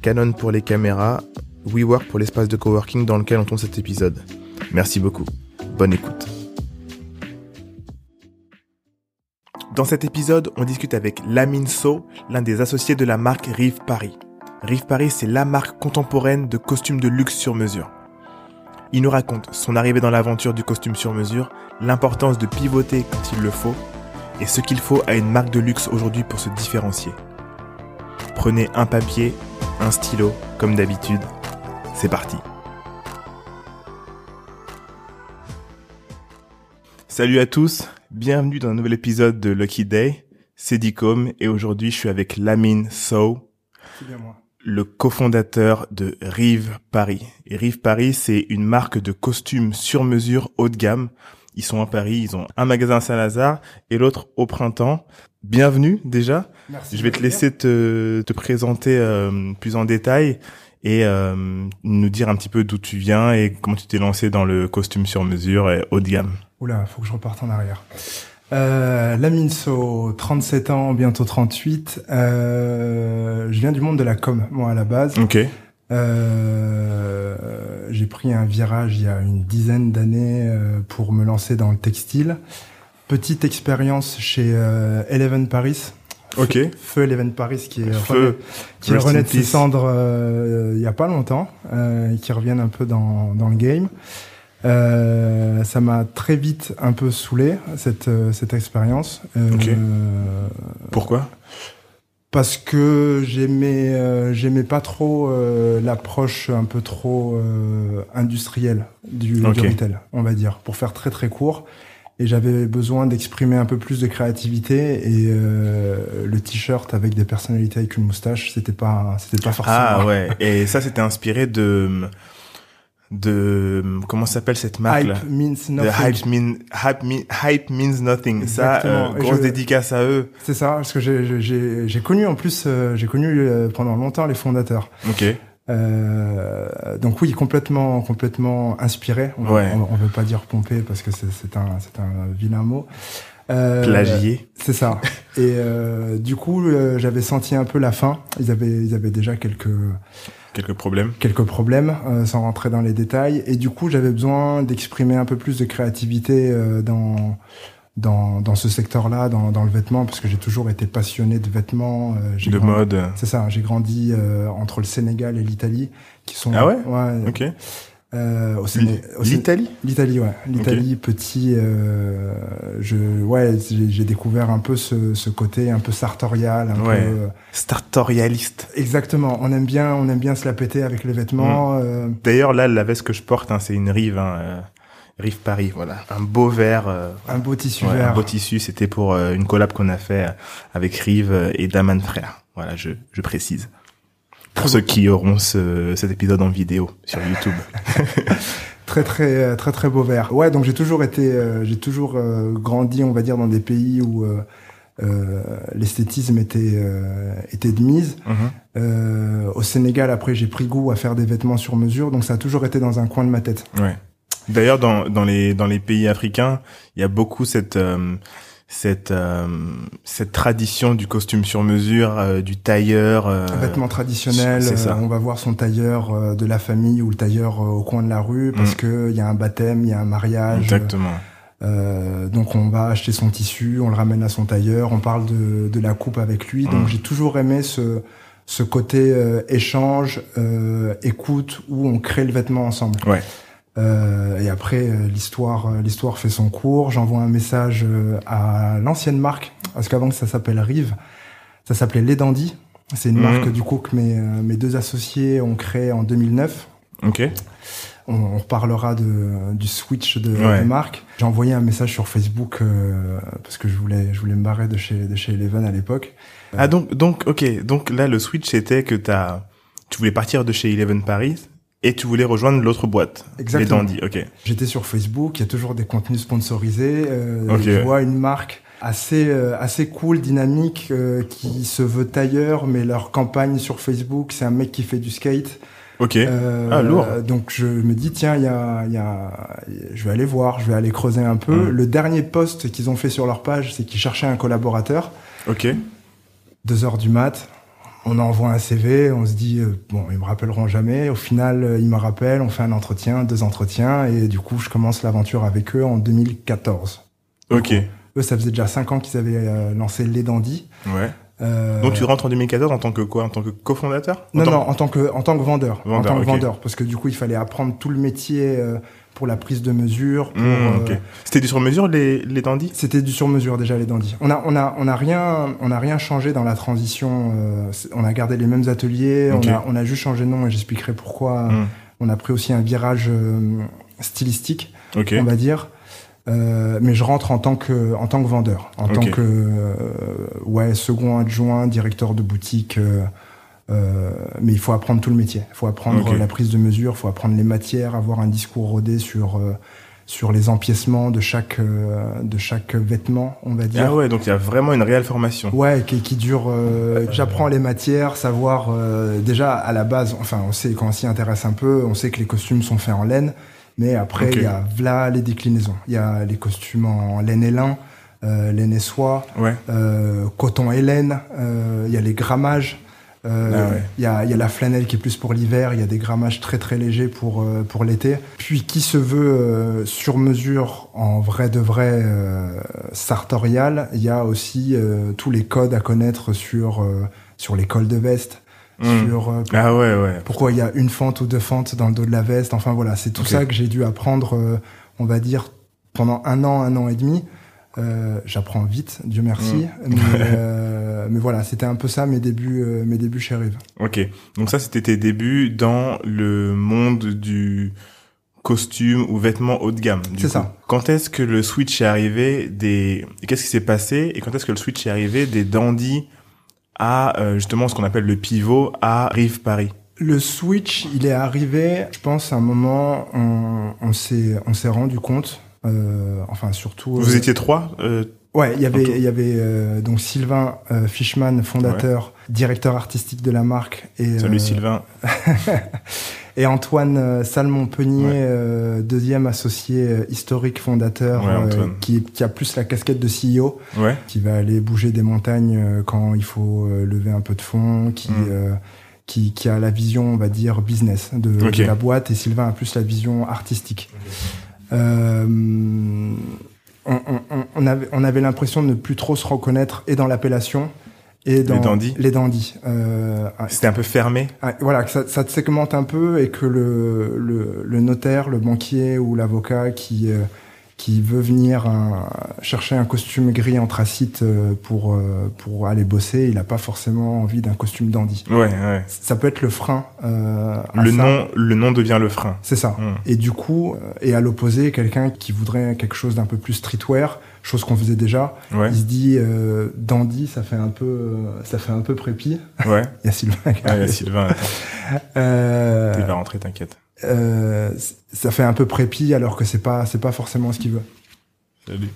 Canon pour les caméras, WeWork pour l'espace de coworking dans lequel on tourne cet épisode. Merci beaucoup. Bonne écoute. Dans cet épisode, on discute avec Lamine So, l'un des associés de la marque Rive Paris. Rive Paris, c'est la marque contemporaine de costumes de luxe sur mesure. Il nous raconte son arrivée dans l'aventure du costume sur mesure, l'importance de pivoter quand il le faut, et ce qu'il faut à une marque de luxe aujourd'hui pour se différencier. Prenez un papier, un stylo, comme d'habitude. C'est parti. Salut à tous, bienvenue dans un nouvel épisode de Lucky Day. C'est Dicom et aujourd'hui je suis avec Lamine So, le cofondateur de Rive Paris. Et Rive Paris, c'est une marque de costumes sur mesure haut de gamme ils sont à Paris, ils ont un magasin à Saint-Lazare et l'autre au printemps. Bienvenue déjà. Merci Je vais te laisser te, te présenter euh, plus en détail et euh, nous dire un petit peu d'où tu viens et comment tu t'es lancé dans le costume sur mesure et haut de gamme. Oula, faut que je reparte en arrière. Euh, Laminso, 37 ans, bientôt 38. Euh, je viens du monde de la com, moi à la base. Ok. Euh, j'ai pris un virage il y a une dizaine d'années euh, pour me lancer dans le textile. Petite expérience chez euh, Eleven Paris. Ok. Feu, Feu Eleven Paris qui est Feu. qui renaît de ses cendres euh, il y a pas longtemps euh, et qui reviennent un peu dans, dans le game. Euh, ça m'a très vite un peu saoulé cette cette expérience. Euh, Ok. Pourquoi? Parce que j'aimais euh, j'aimais pas trop euh, l'approche un peu trop euh, industrielle du, Ok. du retail, on va dire, pour faire très très court. Et j'avais besoin d'exprimer un peu plus de créativité et euh, le t-shirt avec des personnalités avec une moustache, c'était pas c'était pas forcément. Ah ouais. Et ça, c'était inspiré de de comment s'appelle cette marque là Hype means The nothing. hype, mean, hype, mean- hype means nothing. Ça, Exactement. euh, Et grosse je- dédicace à eux. C'est ça, parce que j'ai- connu en plus, euh, j'ai connu euh, pendant longtemps les fondateurs. Ok. Euh, donc oui, complètement, complètement inspiré. On, Ouais. on, on veut pas dire pompé parce que c'est un, c'est un vilain mot. Euh, Plagié. C'est ça. Et euh, du coup, euh, j'avais senti un peu la fin. Ils avaient, ils avaient déjà quelques Quelques problèmes. quelques problèmes, euh, sans rentrer dans les détails. Et du coup, j'avais besoin d'exprimer un peu plus de créativité euh, dans dans dans ce secteur-là, dans dans le vêtement, parce que j'ai toujours été passionné de vêtements. euh, j'ai De grandi- mode. c'est ça, j'ai grandi euh, entre le Sénégal et l'Italie, qui sont Ah ouais? Ouais Ok. Euh, L'Italie L'Italie, ouais, l'Italie petit. Euh, je ouais, j'ai découvert un peu ce, ce côté un peu sartorial, un Ouais. peu. euh, Startorialiste. exactement. On aime bien, on aime bien se la péter avec les vêtements. Mm. euh, D'ailleurs, là, la veste que je porte, hein, c'est une rive, hein, euh, rive Paris, voilà. Un beau vert. euh, un beau tissu ouais, un vert. beau tissu. C'était pour euh, une collab qu'on a fait avec Rive et Daman Frère. Voilà, je, je précise. Pour ceux qui auront ce, cet épisode en vidéo sur YouTube. Très très très très beau vert. Ouais, donc j'ai toujours été, euh, j'ai toujours euh, grandi, on va dire, dans des pays où euh, euh, l'esthétisme était était de mise. Mhm. Au Sénégal, après, j'ai pris goût à faire des vêtements sur mesure, donc ça a toujours été dans un coin de ma tête. Ouais. D'ailleurs, dans, dans les dans les pays africains, il y a beaucoup cette cette euh, cette tradition du costume sur mesure, euh, du tailleur. euh, Vêtements traditionnels, c'est ça. euh, on va voir son tailleur euh, de la famille ou le tailleur euh, au coin de la rue parce Mm. que il y a un baptême, il y a un mariage. Exactement. Euh, donc on va acheter son tissu, on le ramène à son tailleur, on parle de, de la coupe avec lui. Donc Mm. j'ai toujours aimé ce ce côté euh, échange, euh, écoute où on crée le vêtement ensemble. Ouais. Euh, et après euh, l'histoire euh, l'histoire fait son cours. J'envoie un message à l'ancienne marque parce qu'avant ça s'appelle Rive, ça s'appelait Les Dandy. C'est une Mhm. marque du coup que mes mes deux associés ont créé en 2009. Ok. On, on reparlera de, du switch de, Ouais. de marque. J'ai envoyé un message sur Facebook euh, parce que je voulais, je voulais me barrer de chez, de chez Eleven à l'époque. Ah donc donc ok donc là le switch c'était que t'as tu voulais partir de chez Eleven Paris et tu voulais rejoindre l'autre boîte, Exactement. les Dandy. Ok. J'étais sur Facebook, il y a toujours des contenus sponsorisés. Euh. Je vois une marque assez euh, assez cool, dynamique, euh, qui se veut tailleur, mais leur campagne sur Facebook, c'est un mec qui fait du skate. Ok. Euh, Ah, lourd. Donc je me dis tiens, il y a, il y a, je vais aller voir, je vais aller creuser un peu. Mm. Le dernier post qu'ils ont fait sur leur page, c'est qu'ils cherchaient un collaborateur. Ok. Deux heures du mat, on envoie un CV, on se dit euh, bon, ils me rappelleront jamais. Au final, euh, ils me rappellent, on fait un entretien, deux entretiens, et du coup, je commence l'aventure avec eux en 2014. Ok. Eux, ça faisait déjà cinq ans qu'ils avaient euh, lancé les Dandy. Ouais. Euh, Donc tu rentres en 2014 en tant que quoi? En tant que cofondateur? En non, tant- non, en tant que en tant que vendeur, en Vendeur, tant que vendeur, parce que du coup, il fallait apprendre tout le métier euh, pour la prise de mesure. Mmh, euh. C'était du sur mesure les les Dandy C'était du sur-mesure déjà les dandys. On a on a on a rien on a rien changé dans la transition. euh, on a gardé les mêmes ateliers. On a on a juste changé de nom et j'expliquerai pourquoi. Mmh. On a pris aussi un virage euh, stylistique, Ok. on va dire. Euh, mais je rentre en tant que en tant que vendeur, en tant que euh, ouais second adjoint, directeur de boutique. Euh, mais il faut apprendre tout le métier. Il faut apprendre la prise de mesure, il faut apprendre les matières, avoir un discours rodé sur euh, sur les empiècements de chaque euh, de chaque vêtement, on va dire. Ah ouais, donc il y a vraiment une réelle formation. Ouais, qui, qui dure. J'apprends les matières, savoir déjà à la base. Enfin, on sait quand on s'y intéresse un peu, on sait que les costumes sont faits en laine, mais après il y a là les déclinaisons. Il y a les costumes en laine et lin, laine et soie, Ouais. coton et laine. Il y a les grammages. Euh, Ah ouais. Il y, a, il y a la flanelle qui est plus pour l'hiver. Il y a des grammages très très légers pour euh, pour l'été. Puis qui se veut euh, sur mesure en vrai de vrai euh, sartorial. Il y a aussi euh, tous les codes à connaître sur euh, sur les cols de veste, Mm. sur euh, Ah ouais, ouais. pourquoi il y a une fente ou deux fentes dans le dos de la veste. Enfin voilà, c'est tout ça que j'ai dû apprendre, euh, on va dire, pendant un an, un an et demi. Euh, J'apprends vite, Dieu merci. Mm. Mais, euh, mais voilà, c'était un peu ça mes débuts, euh, mes débuts chez Rive. Ok. Donc ça, c'était tes débuts dans le monde du costume ou vêtements haut de gamme. C'est ça. Quand est-ce que le switch est arrivé des Qu'est-ce qui s'est passé et quand est-ce que le switch est arrivé des dandy à euh, justement ce qu'on appelle le pivot à Rive Paris? Le switch, il est arrivé, je pense, à un moment, on, on s'est, on s'est rendu compte. Euh, enfin, surtout. Vous euh, étiez trois euh, Ouais, il y avait, il y avait euh, donc Sylvain euh, Fishman, fondateur, directeur artistique de la marque, et Salut euh, Sylvain. et Antoine Salmon-Penier, Ouais. euh, deuxième associé historique fondateur, Ouais, euh, qui, qui a plus la casquette de CEO, Ouais. qui va aller bouger des montagnes quand il faut lever un peu de fonds, qui, Mm. euh, qui, qui a la vision, on va dire, business de, la boîte, et Sylvain a plus la vision artistique. On, on- on- on avait, on avait l'impression de ne plus trop se reconnaître et dans l'appellation et dans dandys. les dandys. Euh, C'était un peu fermé. ah, Voilà, que ça, ça te segmente un peu et que le, le, le notaire, le banquier ou l'avocat qui, euh, qui veut venir un- chercher un costume gris anthracite euh, pour, euh, pour aller bosser, il n'a pas forcément envie d'un costume dandy. Ouais, ouais. Ça peut être le frein. euh, Le nom, le nom devient le frein. C'est ça. Mm. Et du coup, euh, et à l'opposé, quelqu'un qui voudrait quelque chose d'un peu plus streetwear, chose qu'on faisait déjà, Ouais. il se dit euh, dandy, ça fait un peu, euh, ça fait un peu prépi. Ouais. Il y a Sylvain. Ah, il y a. Sylvain. Euh, Il va rentrer, t'inquiète. Euh, ça fait un peu prépi alors que c'est pas c'est pas forcément ce qu'il veut. Salut.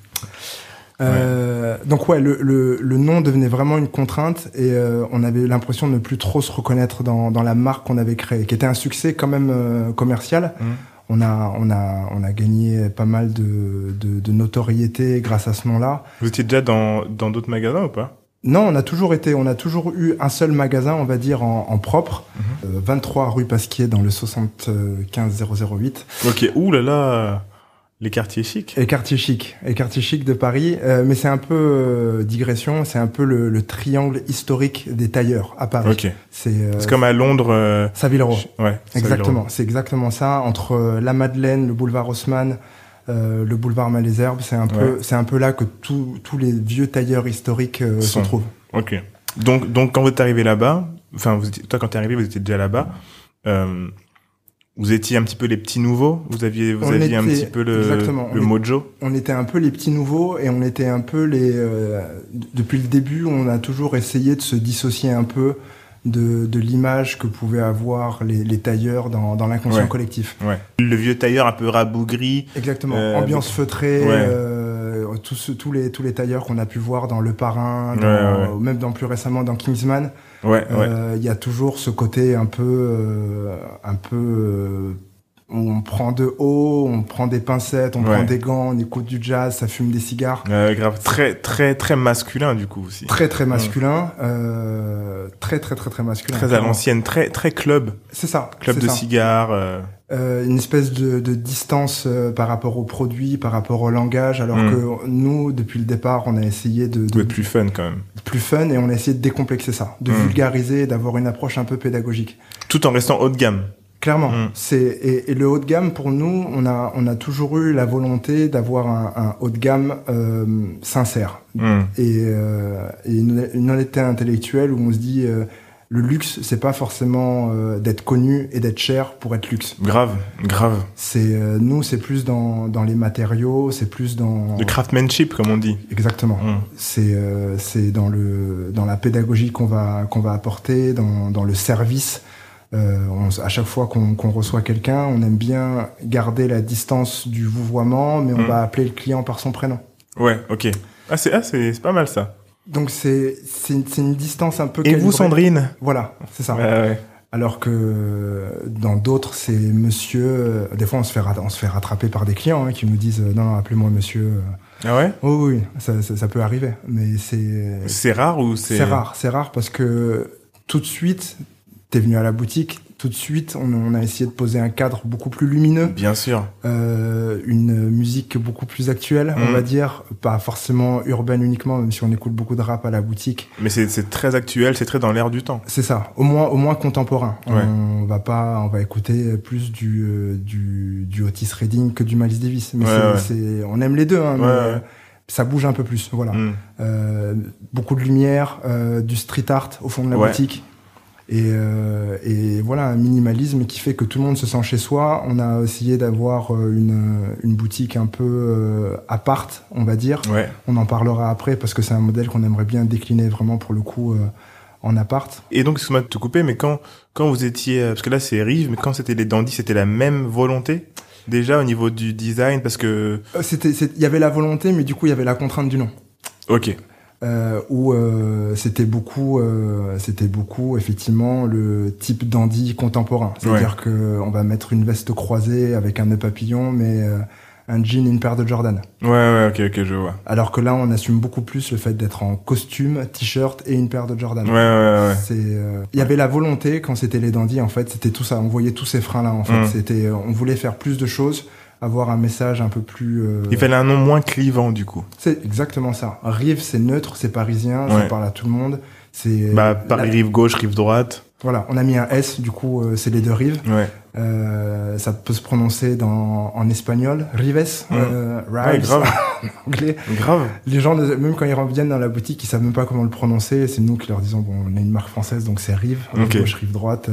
Euh, donc ouais, le, le, le nom devenait vraiment une contrainte et euh, on avait l'impression de ne plus trop se reconnaître dans, dans la marque qu'on avait créée, qui était un succès quand même euh, commercial. Mhm. On a on a on a gagné pas mal de, de, de notoriété grâce à ce nom-là. Vous étiez déjà dans dans d'autres magasins ou pas? Non, on a toujours été, on a toujours eu un seul magasin, on va dire en, en propre, Mhm. Euh, 23 rue Pasquier dans le 75008. Ok. Ouh là là. Les quartiers chics. Et quartier chic, et quartier chic de Paris, euh, mais c'est un peu euh, digression, c'est un peu le, le triangle historique des tailleurs à Paris. Ok. C'est euh, comme à Londres. euh, Savile Row. Ouais. Exactement, c'est exactement ça. Entre euh, la Madeleine, le boulevard Haussmann, euh, le boulevard Malesherbes, c'est un peu, Ouais. c'est un peu là que tous tous les vieux tailleurs historiques euh, se trouvent. Ok. Donc, donc quand vous êtes arrivé là-bas, enfin, toi, quand t'es arrivé, vous étiez déjà là-bas. Euh, vous étiez un petit peu les petits nouveaux? Vous aviez, vous On aviez un petit peu le, on mojo? On était un peu les petits nouveaux et on était un peu les. euh, depuis le début, on a toujours essayé de se dissocier un peu de, de l'image que pouvaient avoir les, les tailleurs dans, dans l'inconscient Ouais. collectif. Ouais. Le vieux tailleur un peu rabougri. Exactement. Euh, Ambiance feutrée, Ouais. euh, tous, tous, les, tous les tailleurs qu'on a pu voir dans Le Parrain, dans- même dans plus récemment dans Kingsman. Euh, Il y a toujours ce côté un peu, euh, un peu, euh, on prend de haut, on prend des pincettes, on Ouais. prend des gants, on écoute du jazz, ça fume des cigares. Euh, grave. Très, très, très masculin, du coup, aussi. Très très masculin, euh, très très très très masculin. Très à l'ancienne. Très, très club. C'est ça. Club de ça. cigares. euh, Euh, une espèce de, de distance par rapport aux produits, par rapport au langage, alors Mm. que nous, depuis le départ, on a essayé de, de ouais, plus fun, quand même. plus fun et on a essayé de décomplexer ça, de Mm. vulgariser, d'avoir une approche un peu pédagogique. Tout en restant haut de gamme. Clairement, Mm. c'est et, et le haut de gamme pour nous, on a on a toujours eu la volonté d'avoir un, un haut de gamme euh, sincère Hmm. et, euh, et une, une honnêteté intellectuelle où on se dit euh, le luxe, c'est pas forcément d'être connu et d'être cher pour être luxe. Grave, grave. C'est nous, c'est plus dans dans les matériaux, c'est plus dans De craftsmanship, comme on dit. exactement. Hmm. C'est c'est dans le dans la pédagogie qu'on va qu'on va apporter, dans dans le service. Euh, on, à chaque fois qu'on reçoit quelqu'un, on aime bien garder la distance du vouvoiement, mais on Mm. va appeler le client par son prénom. Ouais, ok. Ah, c'est ah, c'est c'est pas mal, ça. Donc c'est une, distance un peu. Et vous. Sandrine Voilà, c'est ça. Ouais. Alors que dans d'autres, c'est monsieur. euh, Des fois, on se fait on se fait rattraper par des clients hein, qui nous disent euh, non, non, appelez-moi monsieur. Ah ouais? Oh oui, ça, ça, ça peut arriver, mais c'est C'est rare ou c'est... C'est rare, c'est rare parce que tout de suite, t'es venu à la boutique, tout de suite, on, on a essayé de poser un cadre beaucoup plus lumineux, Bien sûr. euh, une musique beaucoup plus actuelle, on Mm. va dire, pas forcément urbaine uniquement, même si on écoute beaucoup de rap à la boutique. Mais c'est très actuel, c'est très dans l'air du temps. C'est ça, au moins, au moins contemporain. Ouais. On va pas, on va écouter plus du euh, du, du Otis Redding que du Miles Davis, mais Ouais, c'est, ouais. on aime les deux, hein, mais ça bouge un peu plus, voilà. Hmm. Euh, beaucoup de lumière, euh, du street art au fond de la Ouais. boutique. Et, euh, et voilà, un minimalisme qui fait que tout le monde se sent chez soi. On a essayé d'avoir euh, une, une boutique un peu euh, apart, on va dire. Ouais. On en parlera après parce que c'est un modèle qu'on aimerait bien décliner vraiment pour le coup euh, en appart. Et donc, excuse-moi de te couper, mais quand, quand vous étiez, euh, parce que là c'est Rive, mais quand c'était les Dandy, c'était la même volonté déjà au niveau du design, parce que, Euh, il y avait la volonté, mais du coup il y avait la contrainte du nom. ok, euh, où euh, c'était beaucoup, euh, c'était beaucoup effectivement le type dandy contemporain. C'est-à-dire que on va mettre une veste croisée avec un nœud papillon, mais euh, un jean et une paire de Jordan. ouais, ouais, ok, ok, je vois. Alors que là, on assume beaucoup plus le fait d'être en costume, t-shirt et une paire de Jordan. Ouais, ouais, ouais. C'est, euh, il y avait la volonté quand c'était les dandies en fait, c'était tout ça. On voyait tous ces freins là en fait. Mm. C'était, on voulait faire plus de choses, avoir un message un peu plus. euh, Il fallait un nom moins clivant du coup. C'est exactement ça. Rive, c'est neutre, c'est parisien, Ouais. ça parle à tout le monde. C'est Bah, Paris la- rive gauche, rive droite. Voilà, on a mis un S, du coup, euh, c'est les deux rives. Ouais. Euh, ça peut se prononcer dans, en espagnol, rives, euh, Ouais, rives, grave. en anglais. Grave. Les gens, même quand ils reviennent dans la boutique, ils savent même pas comment le prononcer. C'est nous qui leur disons, bon, on est une marque française, donc c'est rive, rive Ok. gauche, rive droite.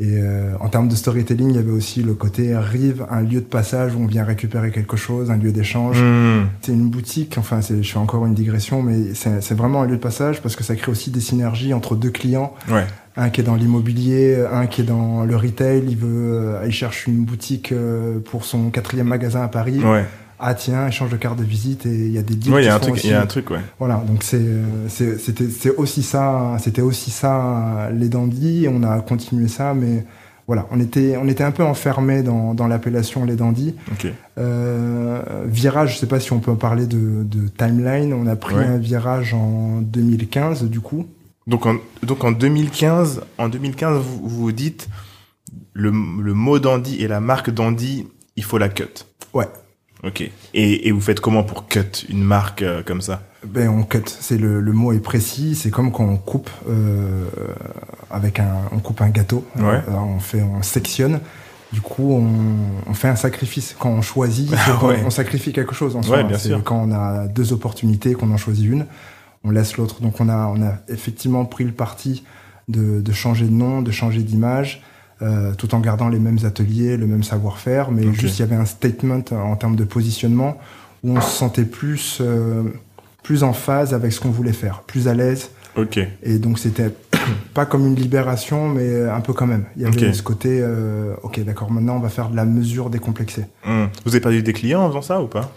Et euh, en termes de storytelling, il y avait aussi le côté rive, un lieu de passage où on vient récupérer quelque chose, un lieu d'échange. Hmm. C'est une boutique, enfin, c'est, je fais encore une digression, mais c'est, c'est vraiment un lieu de passage parce que ça crée aussi des synergies entre deux clients. Ouais. Un qui est dans l'immobilier, un qui est dans le retail, il veut, euh, il cherche une boutique euh, pour son quatrième magasin à Paris. Ouais. Ah tiens, échange de carte de visite et il y a des deals Ouais, il y a un truc, il y a un truc, ouais. Voilà, donc c'est, c'était, c'est aussi ça, c'était aussi ça les dandys. On a continué ça, mais voilà, on était, on était un peu enfermé dans, dans l'appellation les dandys. Ok. Euh, virage, je sais pas si on peut en parler de, de timeline. On a pris Ouais. un virage en 2015, du coup. Donc en, donc en 2015, en 2015, vous vous dites le, le mot dandy et la marque dandy, il faut la cut. Ouais. Ok. Et, et vous faites comment pour cut une marque euh, comme ça? Ben on cut. C'est le, le mot est précis. C'est comme quand on coupe euh, avec un, on coupe un gâteau. Ouais. On fait, on sectionne. Du coup, on, on fait un sacrifice. Quand on choisit, Ah ouais. on sacrifie quelque chose en soi. Ouais, bien C'est sûr. Quand on a deux opportunités, qu'on en choisit une, on laisse l'autre. Donc on a, on a effectivement pris le parti de, de changer de nom, de changer d'image, euh, tout en gardant les mêmes ateliers, le même savoir-faire, mais juste il y avait un statement en termes de positionnement où on se sentait plus, euh, plus en phase avec ce qu'on voulait faire, plus à l'aise. Ok. Et donc c'était pas comme une libération, mais un peu quand même. Il y avait ce côté, euh, ok, d'accord, maintenant on va faire de la mesure décomplexée. Hum. Vous avez perdu des clients en faisant ça ou pas?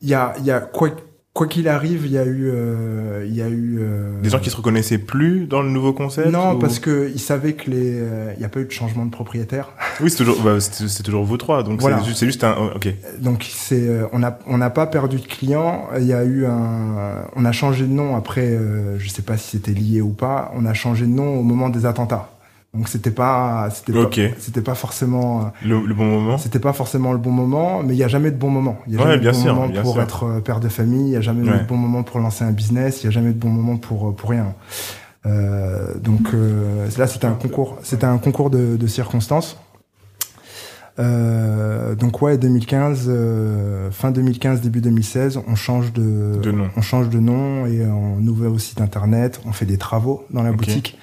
Il y a, il y a quoi quoi qu'il arrive, il y a eu, euh, il y a eu euh, Des gens qui se reconnaissaient plus dans le nouveau concept non ou- parce que ils savaient que les, euh, il n'y a pas eu de changement de propriétaire. Oui, c'est toujours, bah, c'est toujours vous trois, donc Voilà. c'est juste, un. Ok. Donc c'est, euh, on a, on n'a pas perdu de clients. Il y a eu un, on a changé de nom après. Euh, je sais pas si c'était lié ou pas. On a changé de nom au moment des attentats. Donc c'était pas, c'était pas, c'était pas forcément. euh, Le, le bon moment. C'était pas forcément le bon moment, mais il y a jamais de bon moment. Il y a Ouais, jamais bien de bon sûr, moment pour sûr. être euh, père de famille. Il y a jamais Ouais. de bon moment pour lancer un business. Il y a jamais de bon moment pour euh, pour rien. Euh, donc euh, là, c'était un concours. C'était un concours de, de circonstances. Euh, donc ouais, 2015, euh, fin 2015, début 2016, on change de, De nom. on change de nom et on ouvre au site internet. On fait des travaux dans la boutique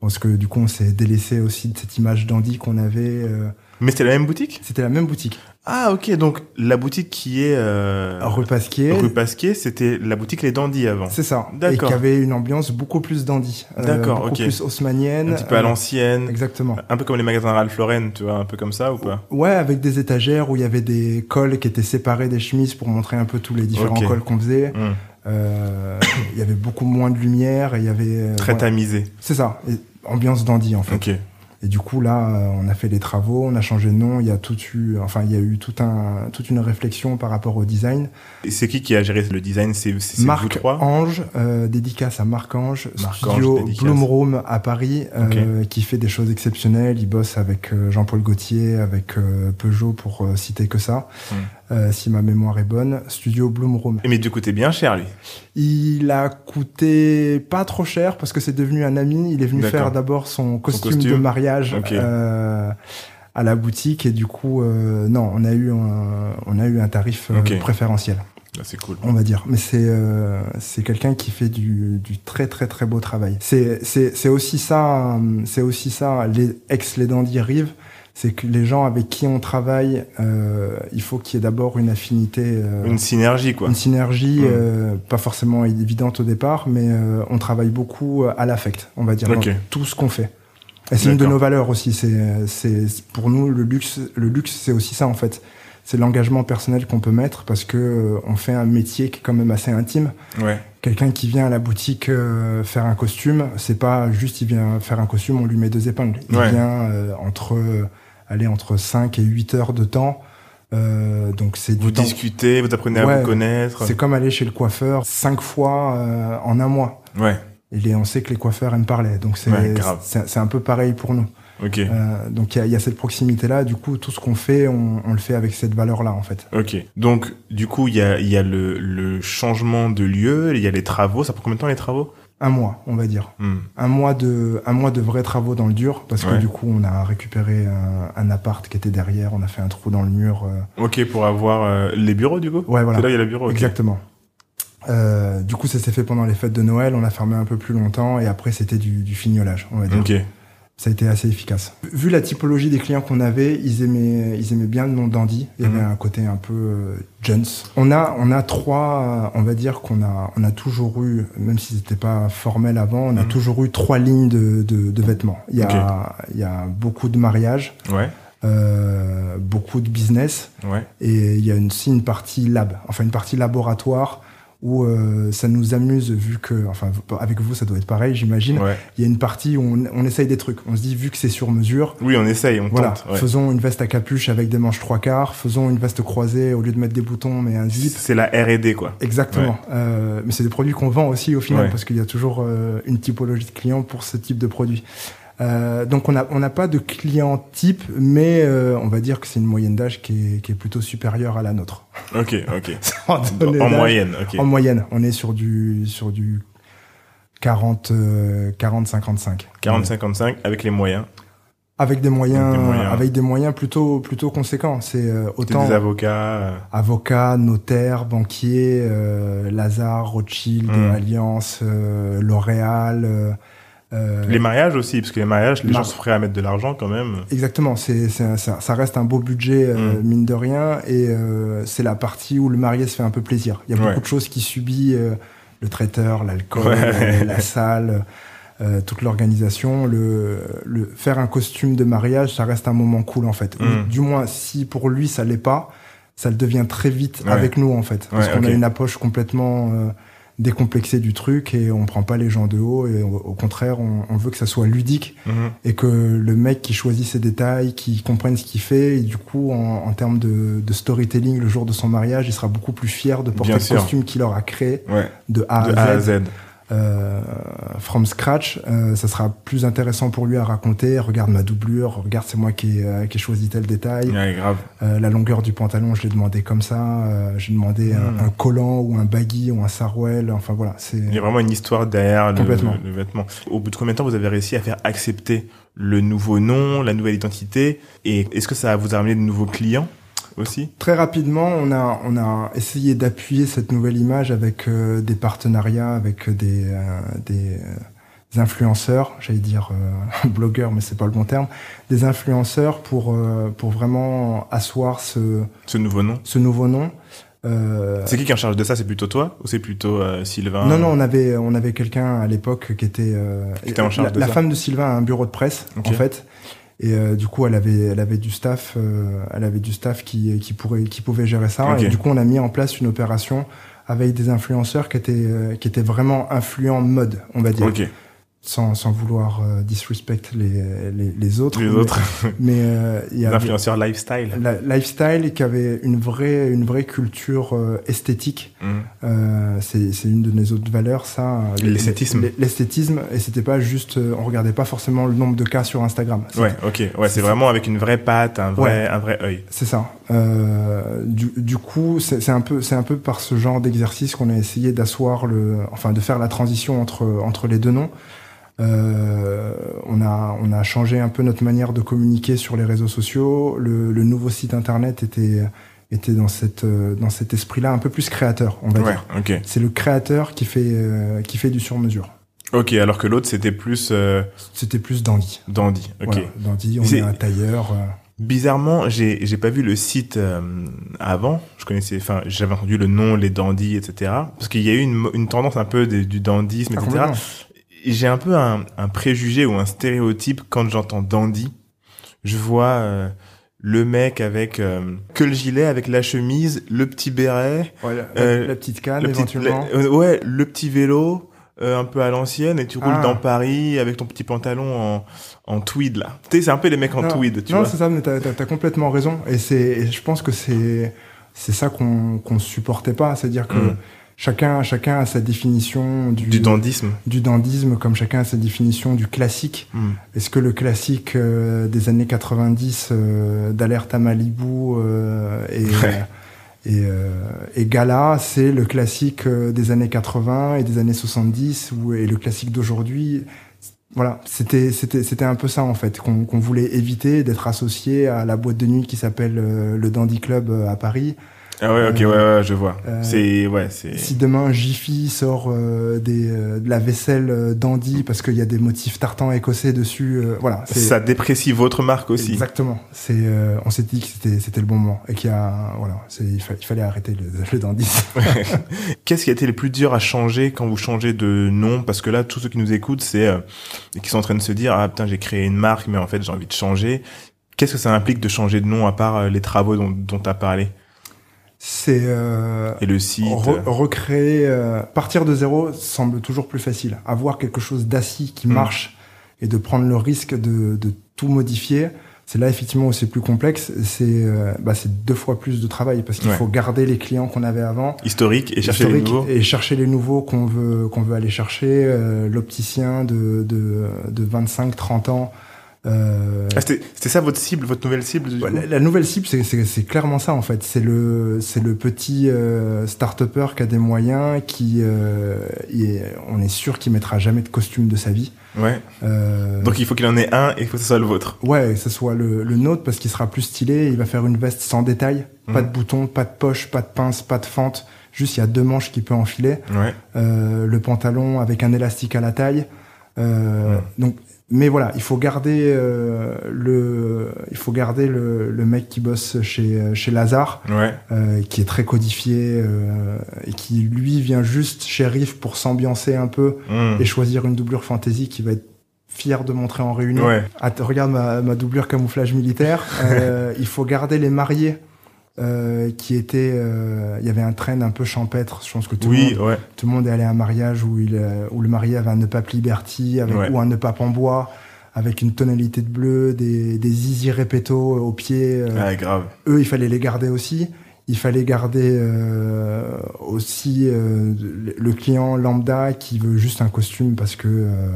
parce que du coup, on s'est délaissé aussi de cette image dandy qu'on avait. euh, Mais c'était la même boutique? c'était la même boutique. Ah, ok. Donc la boutique qui est euh, Rue Pasquier. rue Pasquier, c'était la boutique Les Dandy avant. C'est ça. Et D'accord. qui avait une ambiance beaucoup plus dandy. Euh, D'accord, beaucoup ok. plus haussmannienne. Un petit peu à Euh, l'ancienne. Exactement. Un peu comme les magasins Ralph Lauren, tu vois, un peu comme ça ou pas? Ouais, avec des étagères où il y avait des cols qui étaient séparés des chemises pour montrer un peu tous les différents cols qu'on faisait. Hum. Euh, Il y avait beaucoup moins de lumière et il y avait... euh, Très tamisé. C'est ça. Et ambiance dandy en fait. Ok. Et du coup là, euh, on a fait des travaux, on a changé de nom. Il y a tout eu, enfin il y a eu tout un, toute une réflexion par rapport au design. Et c'est qui qui a géré le design? C'est c'est vous Marc trois? Ange, euh, dédicace à Marc Ange, Marc studio Ange, dédicace. Bloom Room à Paris, euh, qui fait des choses exceptionnelles. Il bosse avec euh, Jean-Paul Gaultier, avec Peugeot pour citer que ça, Mm. Euh, si ma mémoire est bonne. Studio Bloom Room. Mais du coup, t'es bien cher, lui. Il a coûté pas trop cher parce que c'est devenu un ami. Il est venu faire d'abord son costume, costume. de mariage euh, à la boutique et du coup, euh, non, on a eu un, on a eu un tarif euh, préférentiel Ah, c'est cool. on va dire. Mais c'est euh, c'est quelqu'un qui fait du, du très très très beau travail. C'est c'est c'est aussi ça euh, c'est aussi ça les ex les dandy Rive, c'est que les gens avec qui on travaille, euh, il faut qu'il y ait d'abord une affinité, euh, Une synergie, quoi. une synergie, Mm. euh, pas forcément évidente au départ, mais euh, on travaille beaucoup à l'affect, on va dire, Ok. dans tout ce qu'on fait. Et c'est une de nos valeurs aussi. C'est, c'est pour nous le luxe. Le luxe, c'est aussi ça en fait. C'est l'engagement personnel qu'on peut mettre parce que euh, on fait un métier qui est quand même assez intime. Ouais. Quelqu'un qui vient à la boutique euh, faire un costume, c'est pas juste il vient faire un costume, on lui met deux épingles. Il Ouais. vient euh, entre euh, aller entre 5 et 8 heures de temps. Euh, donc c'est Vous temps. discutez, vous apprenez à vous connaître. C'est comme aller chez le coiffeur cinq fois euh, en un mois. Ouais. Et on sait que les coiffeurs aiment parler, donc c'est Ouais, c'est un peu pareil pour nous. Ok. Euh, donc il y y a cette proximité-là. Du coup, tout ce qu'on fait, on, on le fait avec cette valeur-là, en fait. Ok. Donc, du coup, il y a, il y a le, le changement de lieu, il y a les travaux. Ça prend combien de temps les travaux? Un mois, on va dire. Hmm. Un mois de, un mois de vrais travaux dans le dur, parce que du coup, on a récupéré un, un appart qui était derrière. On a fait un trou dans le mur. euh, Ok, pour avoir euh, les bureaux, du coup Ouais, voilà. C'est là il y a les bureaux. Exactement. Euh, du coup, ça s'est fait pendant les fêtes de Noël. On a fermé un peu plus longtemps, et après, c'était du, du fignolage, on va dire. Ok. Ça a été assez efficace. Vu la typologie des clients qu'on avait, ils aimaient, ils aimaient bien le nom Dandy. Il y avait Mhm. un côté un peu euh, Jones. On a, on a trois, euh, on va dire qu'on a, on a toujours eu, même si c'était pas formel avant, on a Mhm. toujours eu trois lignes de, de, de vêtements. Il y a, il y a beaucoup de mariages, Ouais. euh, beaucoup de business, Ouais. et il y a aussi une partie lab, enfin une partie laboratoire où euh, ça nous amuse vu que, enfin avec vous ça doit être pareil j'imagine. Ouais. Il y a une partie où on, on essaye des trucs. On se dit, vu que c'est sur mesure, Oui, on essaye, on voilà, tente. ouais. faisons une veste à capuche avec des manches trois quarts, faisons une veste croisée au lieu de mettre des boutons, mais un zip. C'est la R&D, quoi. Exactement. Euh, mais c'est des produits qu'on vend aussi au final, parce qu'il y a toujours euh, une typologie de clients pour ce type de produit. Euh, donc on n'a on n'a pas de client type, mais euh, on va dire que c'est une moyenne d'âge qui est, qui est plutôt supérieure à la nôtre. Ok, ok. en moyenne, ok. En moyenne, on est sur du sur du 40 euh, 40 55. 40-55 avec les moyens. Avec des moyens, Avec des moyens. avec des moyens plutôt plutôt conséquents. C'est euh, autant des avocats. euh, avocats, notaires, banquiers, euh, Lazare, Rothschild, Mm. Alliance, euh, L'Oréal. Euh, Les mariages aussi, parce que les mariages, les Mar- gens sont prêts à mettre de l'argent quand même. Exactement, c'est c'est ça, ça reste un beau budget euh, Mm. mine de rien et euh, c'est la partie où le marié se fait un peu plaisir. Il y a Ouais. beaucoup de choses qui subit euh, le traiteur, l'alcool, Ouais. euh, la salle. euh, toute l'organisation, le, le faire un costume de mariage, ça reste un moment cool en fait. Mm. Du moins, si pour lui ça l'est pas, ça le devient très vite Ouais. avec nous en fait, parce qu'on a une approche complètement décomplexée du truc et on prend pas les gens de haut et au, au contraire, on, on veut que ça soit ludique Mhm. et que le mec qui choisit ses détails, qui comprenne ce qu'il fait, et du coup, en, en termes de, de storytelling, le jour de son mariage, il sera beaucoup plus fier de porter Bien le sûr. costume qu'il aura créé Ouais. de A, De à, A à Z, Z. euh, from scratch. Euh, ça sera plus intéressant pour lui à raconter. Regarde ma doublure, regarde c'est moi qui ai, euh, qui ai choisi tel détail. Ouais, grave. Euh, la longueur du pantalon, je l'ai demandé comme ça. Euh, J'ai demandé Hmm. un, un collant ou un baggy ou un sarouel. Enfin voilà, c'est Il y a vraiment une histoire derrière le, le vêtement. Au bout de combien de temps vous avez réussi à faire accepter le nouveau nom, la nouvelle identité? Et est-ce que ça vous a ramené de nouveaux clients? Aussi. Très rapidement, on a, on a essayé d'appuyer cette nouvelle image avec euh, des partenariats, avec des, euh, des, euh, influenceurs, j'allais dire euh, blogueurs, mais c'est pas le bon terme, des influenceurs pour, euh, pour vraiment asseoir ce, Ce nouveau nom. ce nouveau nom. Euh, C'est qui qui est en charge de ça? C'est plutôt toi? Ou c'est plutôt euh, Sylvain? Non, non, on avait, on avait quelqu'un à l'époque qui était, euh, Qui était en charge la, de la ça. femme de Sylvain a un bureau de presse, en fait. Et euh, du coup, elle avait, elle avait du staff, euh, elle avait du staff qui, qui pourrait, qui pouvait gérer ça. Et du coup, on a mis en place une opération avec des influenceurs qui étaient, euh, qui étaient vraiment influents mode, on va dire, Ok. Sans, sans vouloir euh, disrespect les, les, les autres. Les mais- autres, Mais euh, il y les avait influenceurs lifestyle. la lifestyle qui avait une vraie, une vraie culture euh, esthétique. Mhm. Euh, c'est c'est une de nos autres valeurs, ça. L'esthétisme. L'esthétisme, et c'était pas juste, euh, on regardait pas forcément le nombre de cas sur Instagram. Ouais, ok. Ouais, c'est vraiment avec une vraie patte, un vrai, un vrai œil. C'est ça. Euh, du, du coup, c'est c'est un peu, c'est un peu par ce genre d'exercice qu'on a essayé d'asseoir le, enfin, de faire la transition entre entre les deux noms. Euh, on a on a changé un peu notre manière de communiquer sur les réseaux sociaux. Le, le nouveau site internet était était dans cette euh, dans cet esprit-là un peu plus créateur, on va Ouais, dire. ok. C'est le créateur qui fait euh, qui fait du sur-mesure. Ok, alors que l'autre c'était plus euh, C'était plus dandy. dandy. Ok. Voilà, dandy, on est un tailleur. euh, Bizarrement, j'ai j'ai pas vu le site euh, avant. Je connaissais, enfin, j'avais entendu le nom, les dandys, etc. Parce qu'il y a eu une, une tendance un peu du dandysme, ah, etc. J'ai un peu un, un préjugé ou un stéréotype quand j'entends dandy. Je vois euh, le mec avec euh, que le gilet, avec la chemise, le petit béret, Ouais, la, Euh, la petite canne, le petit, éventuellement. le- euh, ouais, le petit vélo. euh, un peu à l'ancienne et tu roules Ah. dans Paris avec ton petit pantalon en, en tweed là. Tu sais, c'est un peu les mecs en Non, tweed, tu non, vois. c'est ça, mais t'as, t'as- t'as complètement raison. Et c'est, et je pense que c'est, c'est ça qu'on, qu'on supportait pas. C'est-à-dire que Mm. Chacun, chacun a sa définition du, Du dandysme. du dandysme, comme chacun a sa définition du classique. Mm. Est-ce que le classique euh, des années 90 euh, d'alerte à Malibu euh, et, Ouais. et, euh, et Gala, c'est le classique euh, des années 80 et des années 70 ou et le classique d'aujourd'hui? Voilà, c'était c'était c'était un peu ça en fait qu'on qu'on voulait éviter d'être associé à la boîte de nuit qui s'appelle euh, le Dandy Club euh, à Paris. Ah ouais, ok, ouais, ouais, je vois. euh, c'est, ouais, c'est. Si demain Jiffy sort euh, des euh, de la vaisselle Dandy parce qu'il y a des motifs tartan écossais dessus, euh, voilà. Ça déprécie votre marque aussi. Exactement. C'est, euh, on s'est dit que c'était, c'était le bon moment et qu'il y a, voilà, c'est, il, fa- il fallait arrêter le, le dandisme. Qu'est-ce qui a été le plus dur à changer quand vous changez de nom? Parce que là, tous ceux qui nous écoutent, c'est euh, qui sont en train de se dire ah putain j'ai créé une marque, mais en fait j'ai envie de changer. Qu'est-ce que ça implique de changer de nom à part les travaux dont dont t'as parlé? C'est euh, et le site re- recréer, euh, partir de zéro semble toujours plus facile. Avoir quelque chose d'assis qui Mm. marche et de prendre le risque de, de tout modifier. C'est là effectivement où c'est plus complexe. C'est, euh, bah, c'est deux fois plus de travail parce qu'il Ouais. faut garder les clients qu'on avait avant. historique et chercher les nouveaux. et chercher les nouveaux qu'on veut qu'on veut aller chercher euh, l'opticien de de de 25 30 ans euh, Ah, c'était c'était ça votre cible, votre nouvelle cible du ouais, coup la, la nouvelle cible c'est c'est c'est clairement ça en fait c'est le c'est le petit euh, start-upper qui a des moyens qui euh, est- on est sûr qu'il mettra jamais de costume de sa vie Ouais. euh, Donc il faut qu'il en ait un et il faut que ce soit le vôtre. Ouais, que ce soit le, le nôtre parce qu'il sera plus stylé. Il va faire une veste sans détail, pas Mhm. de boutons, pas de poche, pas de pince, pas de fente. Juste, il y a deux manches qu'il peut enfiler. Ouais. Euh, le pantalon avec un élastique à la taille. Euh. Donc, mais voilà, il faut garder euh, le, il faut garder le, le, mec qui bosse chez chez Lazare, ouais. euh, qui est très codifié euh, et qui lui vient juste chez Riff pour s'ambiancer un peu Mm. et choisir une doublure fantasy qui va être fier de montrer en réunion. Ouais. Ah, regarde ma, ma doublure camouflage militaire. Euh, il faut garder les mariés. Euh, qui étaient, euh, il y avait un train un peu champêtre. Je pense que tout, Oui, le, monde, ouais. tout le monde est allé à un mariage où, il, euh, où le marié avait un nepape Liberty avec, Ouais. ou un nepape en bois avec une tonalité de bleu, des, des zizi répéto au pied. euh, Ah, grave. eux, il fallait les garder aussi. Il fallait garder euh, aussi euh, le client lambda qui veut juste un costume parce que euh,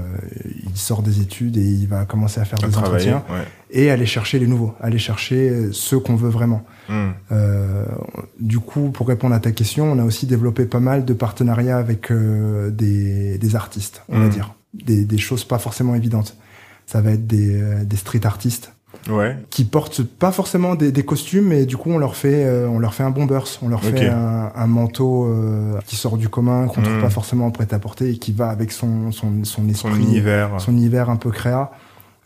il sort des études et il va commencer à faire À des entretiens Ouais. et aller chercher les nouveaux, aller chercher ceux qu'on veut vraiment. Mm. Euh, du coup, pour répondre à ta question, on a aussi développé pas mal de partenariats avec euh, des, des artistes, on va Mm. dire, des, des choses pas forcément évidentes. Ça va être des, euh, des street artistes Ouais. qui portent pas forcément des, des costumes, mais du coup on leur fait euh, on leur fait un bombers, on leur fait un, un manteau euh, qui sort du commun, qu'on trouve Mm. pas forcément prêt à porter et qui va avec son son, son esprit, Son univers. son univers un peu créa.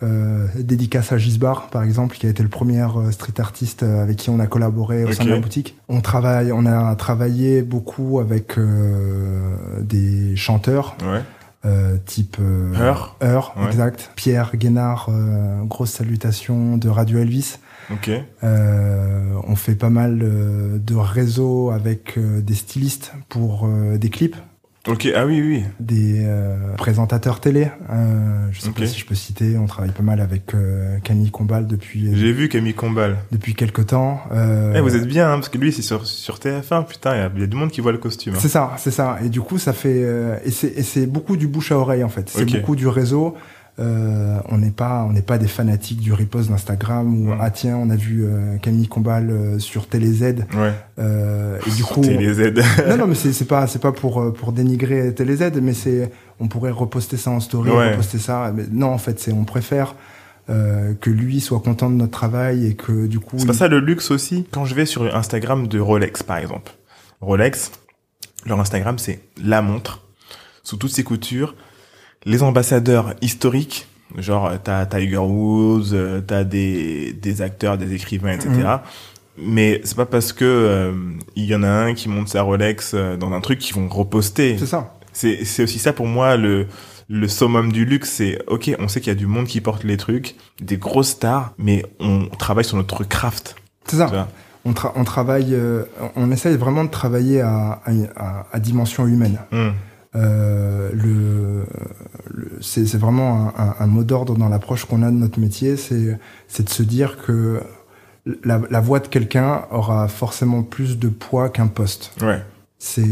Euh, dédicace à Gisbar par exemple qui a été le premier euh, street artiste avec qui on a collaboré au sein de la boutique. On travaille, on a travaillé beaucoup avec euh, des chanteurs Ouais. Euh, type euh, Heure. Heure, Ouais. exact. Pierre Guénard, euh, grosse salutation de Radio Elvis. Ok. Euh, on fait pas mal euh, de réseaux avec euh, des stylistes pour des clips, Ok. Ah oui, oui. des euh, présentateurs télé. Euh, je sais Ok. pas si je peux citer. On travaille pas mal avec euh, Camille Combal depuis J'ai vu Camille Combal. depuis quelques temps. Euh, Eh, vous êtes bien, hein, parce que lui, c'est sur, sur TF1. Putain, il y a- il y, a du monde qui voit le costume. hein. C'est ça, c'est ça. Et du coup, ça fait euh, et c'est beaucoup du bouche à oreille en fait. C'est beaucoup du réseau. Euh, on n'est pas on n'est pas des fanatiques du repost d'Instagram Mm. ah tiens on a vu euh, Camille Combal euh, sur TéléZ Ouais. euh, et du coup Télé Z. non non mais c'est c'est pas c'est pas pour pour dénigrer TéléZ mais c'est on pourrait reposter ça en story Ouais. reposter ça mais non en fait c'est on préfère que lui soit content de notre travail et que du coup C'est pas ça le luxe aussi? Quand je vais sur Instagram de Rolex, par exemple. Rolex, leur Instagram, c'est la montre, sous toutes ses coutures. Les ambassadeurs historiques, genre t'as Tiger Woods, euh, t'as des, des acteurs, des écrivains, etc. Mais c'est pas parce que euh, il y en a un qui monte sa Rolex euh, dans un truc qu'ils vont reposter. c'est ça C'est c'est aussi ça pour moi le le summum du luxe, c'est ok, on sait qu'il y a du monde qui porte les trucs, des grosses stars, mais on travaille sur notre craft. c'est ça on, tra- on travaille, euh, on essaye vraiment de travailler à, à, à- dimension humaine. Hmm. Euh, le, le- c'est c'est vraiment un, un- un mot d'ordre dans l'approche qu'on a de notre métier, c'est c'est de se dire que la, la voix de quelqu'un aura forcément plus de poids qu'un poste. Ouais. C'est